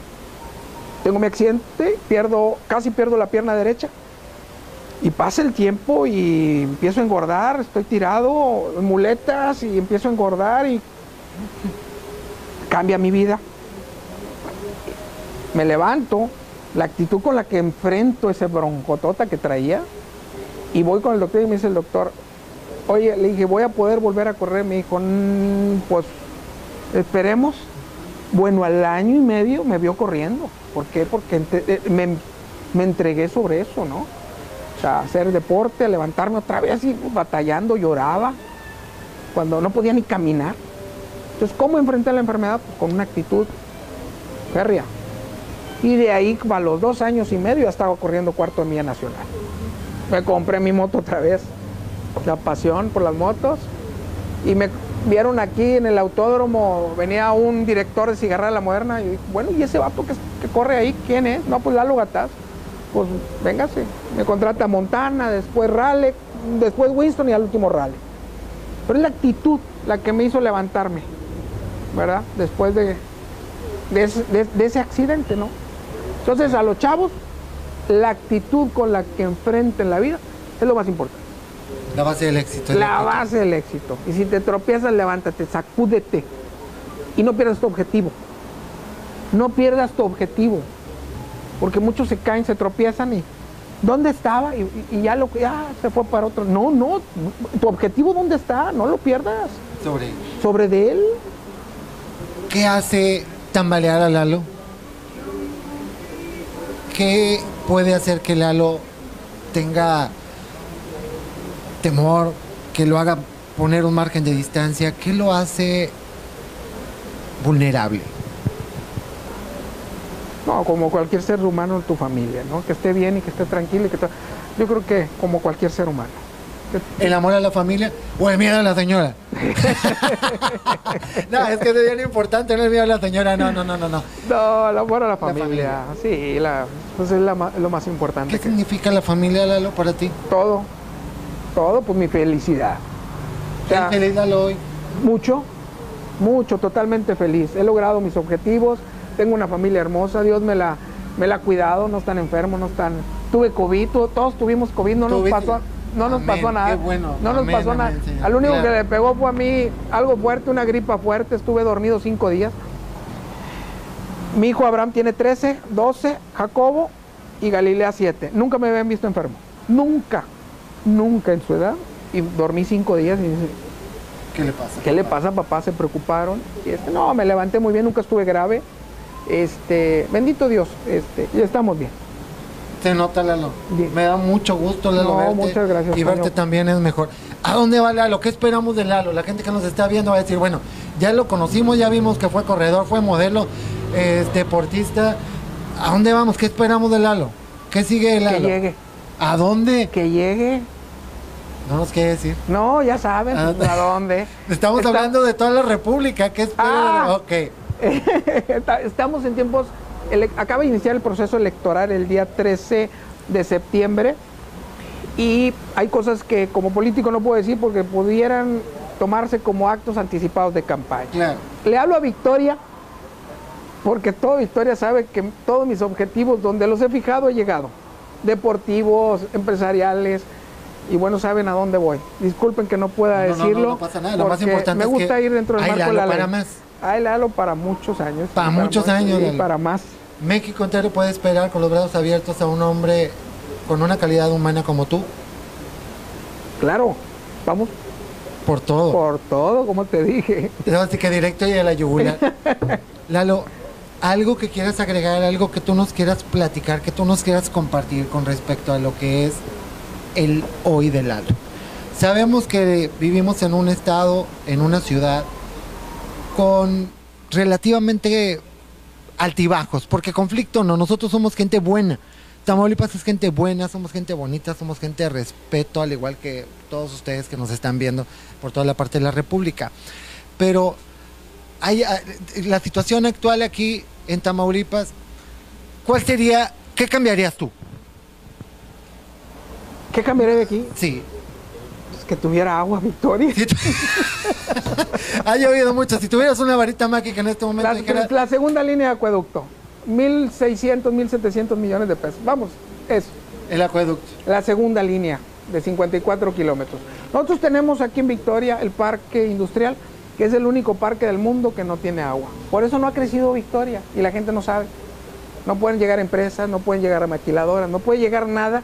[SPEAKER 2] Tengo mi accidente, pierdo, casi pierdo la pierna derecha. Y pasa el tiempo y empiezo a engordar, estoy tirado muletas y empiezo a engordar y cambia mi vida. Me levanto, la actitud con la que enfrento ese broncotota que traía y voy con el doctor y me dice el doctor, oye, le dije, voy a poder volver a correr. Me dijo, "Mm, pues esperemos. Bueno, al año y medio me vio corriendo. ¿Por qué? Porque eh, me, entregué sobre eso, ¿no? O sea, hacer deporte, levantarme otra vez así batallando, lloraba, cuando no podía ni caminar. Entonces, ¿cómo enfrenté la enfermedad? Pues con una actitud férrea. Y de ahí, a los dos años y medio, ya estaba corriendo cuarto de milla nacional. Me compré mi moto otra vez, la pasión por las motos. Y me vieron aquí en el autódromo, venía un director de Cigarra de la Moderna. Y dije, bueno, ¿y ese vato que, corre ahí quién es? No, pues Lalo Gataz. Pues véngase. Me contrata Montana, después Raleigh, después Winston y al último Raleigh. Pero es la actitud la que me hizo levantarme, ¿verdad? Después de- de ese accidente, ¿no? Entonces, a los chavos, la actitud con la que enfrenten la vida es lo más importante.
[SPEAKER 1] La base del éxito.
[SPEAKER 2] La base del éxito. Y si te tropiezas, levántate, sacúdete. Y no pierdas tu objetivo. No pierdas tu objetivo. Porque muchos se caen, se tropiezan y ¿dónde estaba? Y, ya lo ya se fue para otro. No, no. Tu objetivo ¿dónde está? No lo pierdas.
[SPEAKER 1] Sobre
[SPEAKER 2] Sobre de él.
[SPEAKER 1] ¿Qué hace tambalear a Lalo? ¿Qué puede hacer que Lalo tenga temor, que lo haga poner un margen de distancia? ¿Qué lo hace vulnerable?
[SPEAKER 2] No, como cualquier ser humano en tu familia, ¿no? Que esté bien y que esté tranquilo y que yo creo que como cualquier ser humano.
[SPEAKER 1] ¿El amor a la familia o el miedo a la señora? no, es que es bien importante, no el miedo a la señora, no, no, no, no, no.
[SPEAKER 2] No, el amor a la
[SPEAKER 1] familia.
[SPEAKER 2] familia. Sí, la, pues es la lo más importante.
[SPEAKER 1] ¿Qué
[SPEAKER 2] que-
[SPEAKER 1] significa la familia, Lalo, para ti?
[SPEAKER 2] todo, todo, pues mi felicidad. O sea,
[SPEAKER 1] ¿Estás feliz, hoy?
[SPEAKER 2] mucho, mucho, totalmente feliz. He logrado mis objetivos, tengo una familia hermosa, Dios me la, me la ha cuidado, no están enfermos, no están... Tuve COVID, todos tuvimos COVID, no nos pasó, no nos
[SPEAKER 1] Amén,
[SPEAKER 2] pasó nada.
[SPEAKER 1] qué bueno,
[SPEAKER 2] no nos
[SPEAKER 1] amén,
[SPEAKER 2] pasó nada.
[SPEAKER 1] Señor,
[SPEAKER 2] Al único
[SPEAKER 1] claro.
[SPEAKER 2] que le pegó fue a mí algo fuerte, una gripa fuerte, estuve dormido cinco días. Mi hijo Abraham tiene 13, 12, Jacobo y Galilea 7. Nunca me habían visto enfermo. Nunca, nunca en su edad. Y dormí cinco días y dice,
[SPEAKER 1] ¿Qué le pasa?
[SPEAKER 2] ¿qué le pasa papá? Se preocuparon. Y este, no, me levanté muy bien, nunca estuve grave. Este, bendito Dios, este, ya estamos bien.
[SPEAKER 1] Se nota, Lalo.
[SPEAKER 2] Bien.
[SPEAKER 1] Me da mucho gusto, Lalo,
[SPEAKER 2] No,
[SPEAKER 1] verte.
[SPEAKER 2] muchas gracias,
[SPEAKER 1] Y verte también es mejor. ¿A dónde va Lalo? ¿Qué esperamos de Lalo? La gente que nos está viendo va a decir, bueno, ya lo conocimos, ya vimos que fue corredor, fue modelo, es deportista. ¿A dónde vamos? ¿Qué esperamos de Lalo? ¿Qué sigue de Lalo?
[SPEAKER 2] Que llegue,
[SPEAKER 1] ¿A dónde?
[SPEAKER 2] que llegue.
[SPEAKER 1] No nos quiere decir.
[SPEAKER 2] No, ya saben
[SPEAKER 1] Ah,
[SPEAKER 2] pues, a dónde.
[SPEAKER 1] Estamos
[SPEAKER 2] Está-
[SPEAKER 1] hablando de toda la República. ¿Qué espera?
[SPEAKER 2] Ah.
[SPEAKER 1] Ok.
[SPEAKER 2] Estamos en tiempos, acaba de iniciar el proceso electoral el día 13 de septiembre y hay cosas que como político no puedo decir porque pudieran tomarse como actos anticipados de campaña.
[SPEAKER 1] Claro.
[SPEAKER 2] Le hablo a Victoria porque toda Victoria sabe que todos mis objetivos donde los he fijado he llegado. Deportivos, empresariales y bueno, saben a dónde voy. Disculpen que no pueda
[SPEAKER 1] No, no, no,
[SPEAKER 2] decirlo.
[SPEAKER 1] no pasa nada. Lo más importante
[SPEAKER 2] me
[SPEAKER 1] es que
[SPEAKER 2] gusta ir dentro del marco de la
[SPEAKER 1] Lalo
[SPEAKER 2] ley.
[SPEAKER 1] para más.
[SPEAKER 2] Hay Lalo para muchos años.
[SPEAKER 1] Para muchos
[SPEAKER 2] más,
[SPEAKER 1] años,
[SPEAKER 2] Y
[SPEAKER 1] Lalo.
[SPEAKER 2] para más.
[SPEAKER 1] México entero puede esperar con los brazos abiertos a un hombre con una calidad humana como tú.
[SPEAKER 2] Claro, vamos
[SPEAKER 1] Por todo.
[SPEAKER 2] por todo, como te dije.
[SPEAKER 1] Así que directo y a la yugular. Lalo, algo que quieras agregar, algo que tú nos quieras platicar, que tú nos quieras compartir con respecto a lo que es el hoy de Lalo. Sabemos que vivimos en un estado, en una ciudad, con relativamente altibajos, porque conflicto no, nosotros somos gente buena. Tamaulipas es gente buena, somos gente bonita, somos gente de respeto, al igual que todos ustedes que nos están viendo por toda la parte de la República. Pero hay, ah, la situación actual aquí en Tamaulipas, ¿cuál sería, qué cambiarías tú?
[SPEAKER 2] ¿Qué cambiaré de aquí?
[SPEAKER 1] Sí.
[SPEAKER 2] Pues que tuviera agua, Victoria.
[SPEAKER 1] Tú- ha llovido mucho. Si tuvieras una varita mágica en este momento,
[SPEAKER 2] La,
[SPEAKER 1] dijera,
[SPEAKER 2] la segunda línea de acueducto. 1.600, 1.700 millones de pesos. Vamos, eso.
[SPEAKER 1] El acueducto.
[SPEAKER 2] La segunda línea de 54 kilómetros. Nosotros tenemos aquí en Victoria el parque industrial, que es el único parque del mundo que no tiene agua. Por eso no ha crecido Victoria y la gente no sabe. No pueden llegar empresas, no pueden llegar a maquiladoras, no puede llegar nada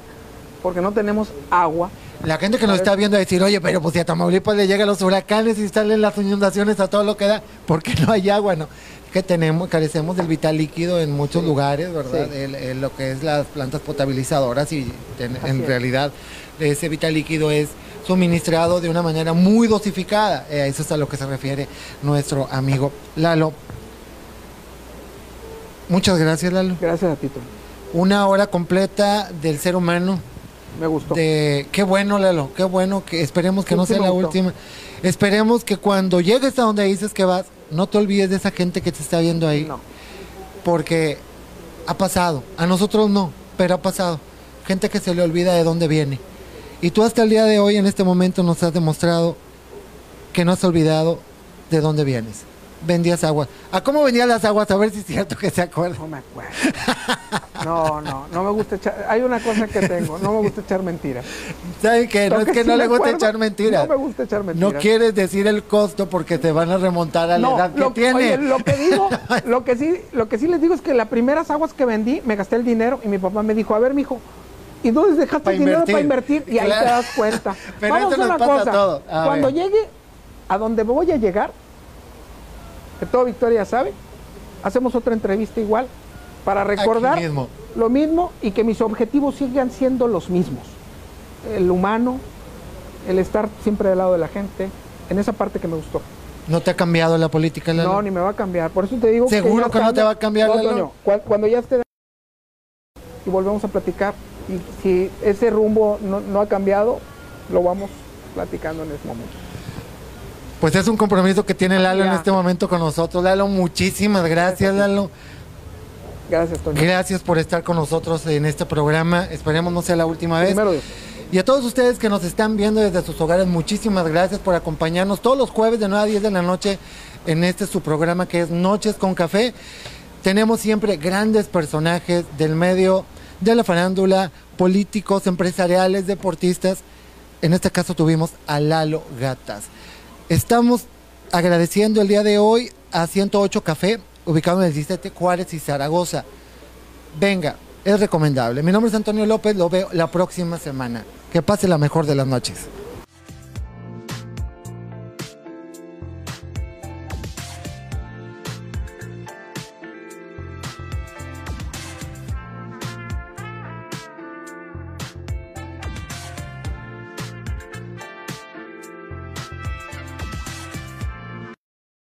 [SPEAKER 2] porque no tenemos agua.
[SPEAKER 1] La gente que nos está viendo decir, oye, pero pues si a Tamaulipas le llegan los huracanes y salen las inundaciones a todo lo que da, ¿por qué no hay agua? No, que tenemos, carecemos del vital líquido en muchos lugares, ¿verdad?
[SPEAKER 2] Sí.
[SPEAKER 1] El- el- lo que es las plantas potabilizadoras y en, realidad ese vital líquido es suministrado de una manera muy dosificada. Eh, eso es a lo que se refiere nuestro amigo Lalo. Muchas gracias, Lalo.
[SPEAKER 2] Gracias a ti.
[SPEAKER 1] Una hora completa del ser humano.
[SPEAKER 2] Me gustó.
[SPEAKER 1] De qué bueno, Lalo, qué bueno que esperemos que
[SPEAKER 2] Sí,
[SPEAKER 1] no sea la
[SPEAKER 2] gustó.
[SPEAKER 1] última. Esperemos que cuando llegues a donde dices que vas, no te olvides de esa gente que te está viendo ahí,
[SPEAKER 2] No.
[SPEAKER 1] porque ha pasado. A nosotros no, pero ha pasado. Gente que se le olvida de dónde viene. Y tú hasta el día de hoy, en este momento, nos has demostrado que no has olvidado de dónde vienes. Vendías aguas. ¿A cómo vendías las aguas? A ver si es cierto que se acuerda.
[SPEAKER 2] No me acuerdo. No, no, no me gusta echar. Hay una cosa que tengo, no me gusta echar mentiras.
[SPEAKER 1] ¿Saben qué? No
[SPEAKER 2] Lo
[SPEAKER 1] es que
[SPEAKER 2] sí
[SPEAKER 1] no le gusta echar mentiras.
[SPEAKER 2] No me gusta echar mentiras.
[SPEAKER 1] No quieres decir el costo porque te van a remontar a la
[SPEAKER 2] No,
[SPEAKER 1] edad que
[SPEAKER 2] lo,
[SPEAKER 1] tiene.
[SPEAKER 2] oye, lo que digo, lo que sí, lo que sí les digo es que las primeras aguas que vendí, me gasté el dinero y mi papá me dijo, a ver, mijo, ¿y dónde dejaste
[SPEAKER 1] Pa'
[SPEAKER 2] el dinero para
[SPEAKER 1] invertir.
[SPEAKER 2] Y ahí te das cuenta.
[SPEAKER 1] Pero
[SPEAKER 2] Vamos
[SPEAKER 1] nos
[SPEAKER 2] una
[SPEAKER 1] pasa
[SPEAKER 2] cosa.
[SPEAKER 1] todos. A
[SPEAKER 2] Cuando
[SPEAKER 1] ver.
[SPEAKER 2] llegue a donde voy a llegar, que todo Victoria sabe, hacemos otra entrevista igual para recordar
[SPEAKER 1] mismo.
[SPEAKER 2] lo mismo y que mis objetivos sigan siendo los mismos. El humano, el estar siempre del lado de la gente, en esa parte que me gustó.
[SPEAKER 1] ¿No te ha cambiado la política, Lalo?
[SPEAKER 2] No, ni me va a cambiar. Por eso te digo
[SPEAKER 1] ¿Seguro que no te va a cambiar,
[SPEAKER 2] No,
[SPEAKER 1] Lalo?
[SPEAKER 2] Cuando ya esté y volvemos a platicar y si ese rumbo no, no ha cambiado, lo vamos platicando en ese momento.
[SPEAKER 1] Pues es un compromiso que tiene Lalo en
[SPEAKER 2] Ya.
[SPEAKER 1] este momento con nosotros. Lalo, muchísimas gracias, Lalo.
[SPEAKER 2] Gracias, Toño.
[SPEAKER 1] Gracias por estar con nosotros en este programa. Esperemos no sea la última vez.
[SPEAKER 2] Primero Dios.
[SPEAKER 1] Y a todos ustedes que nos están viendo desde sus hogares, muchísimas gracias por acompañarnos todos los jueves de 9 a 10 de la noche en este su programa que es Noches con Café. Tenemos siempre grandes personajes del medio de la farándula, políticos, empresariales, deportistas. En este caso tuvimos a Lalo Gatas. Estamos agradeciendo el día de hoy a 108 Café, ubicado en el 17 Juárez y Zaragoza. Venga, es recomendable. Mi nombre es Antonio López, lo veo la próxima semana. Que pase la mejor de las noches.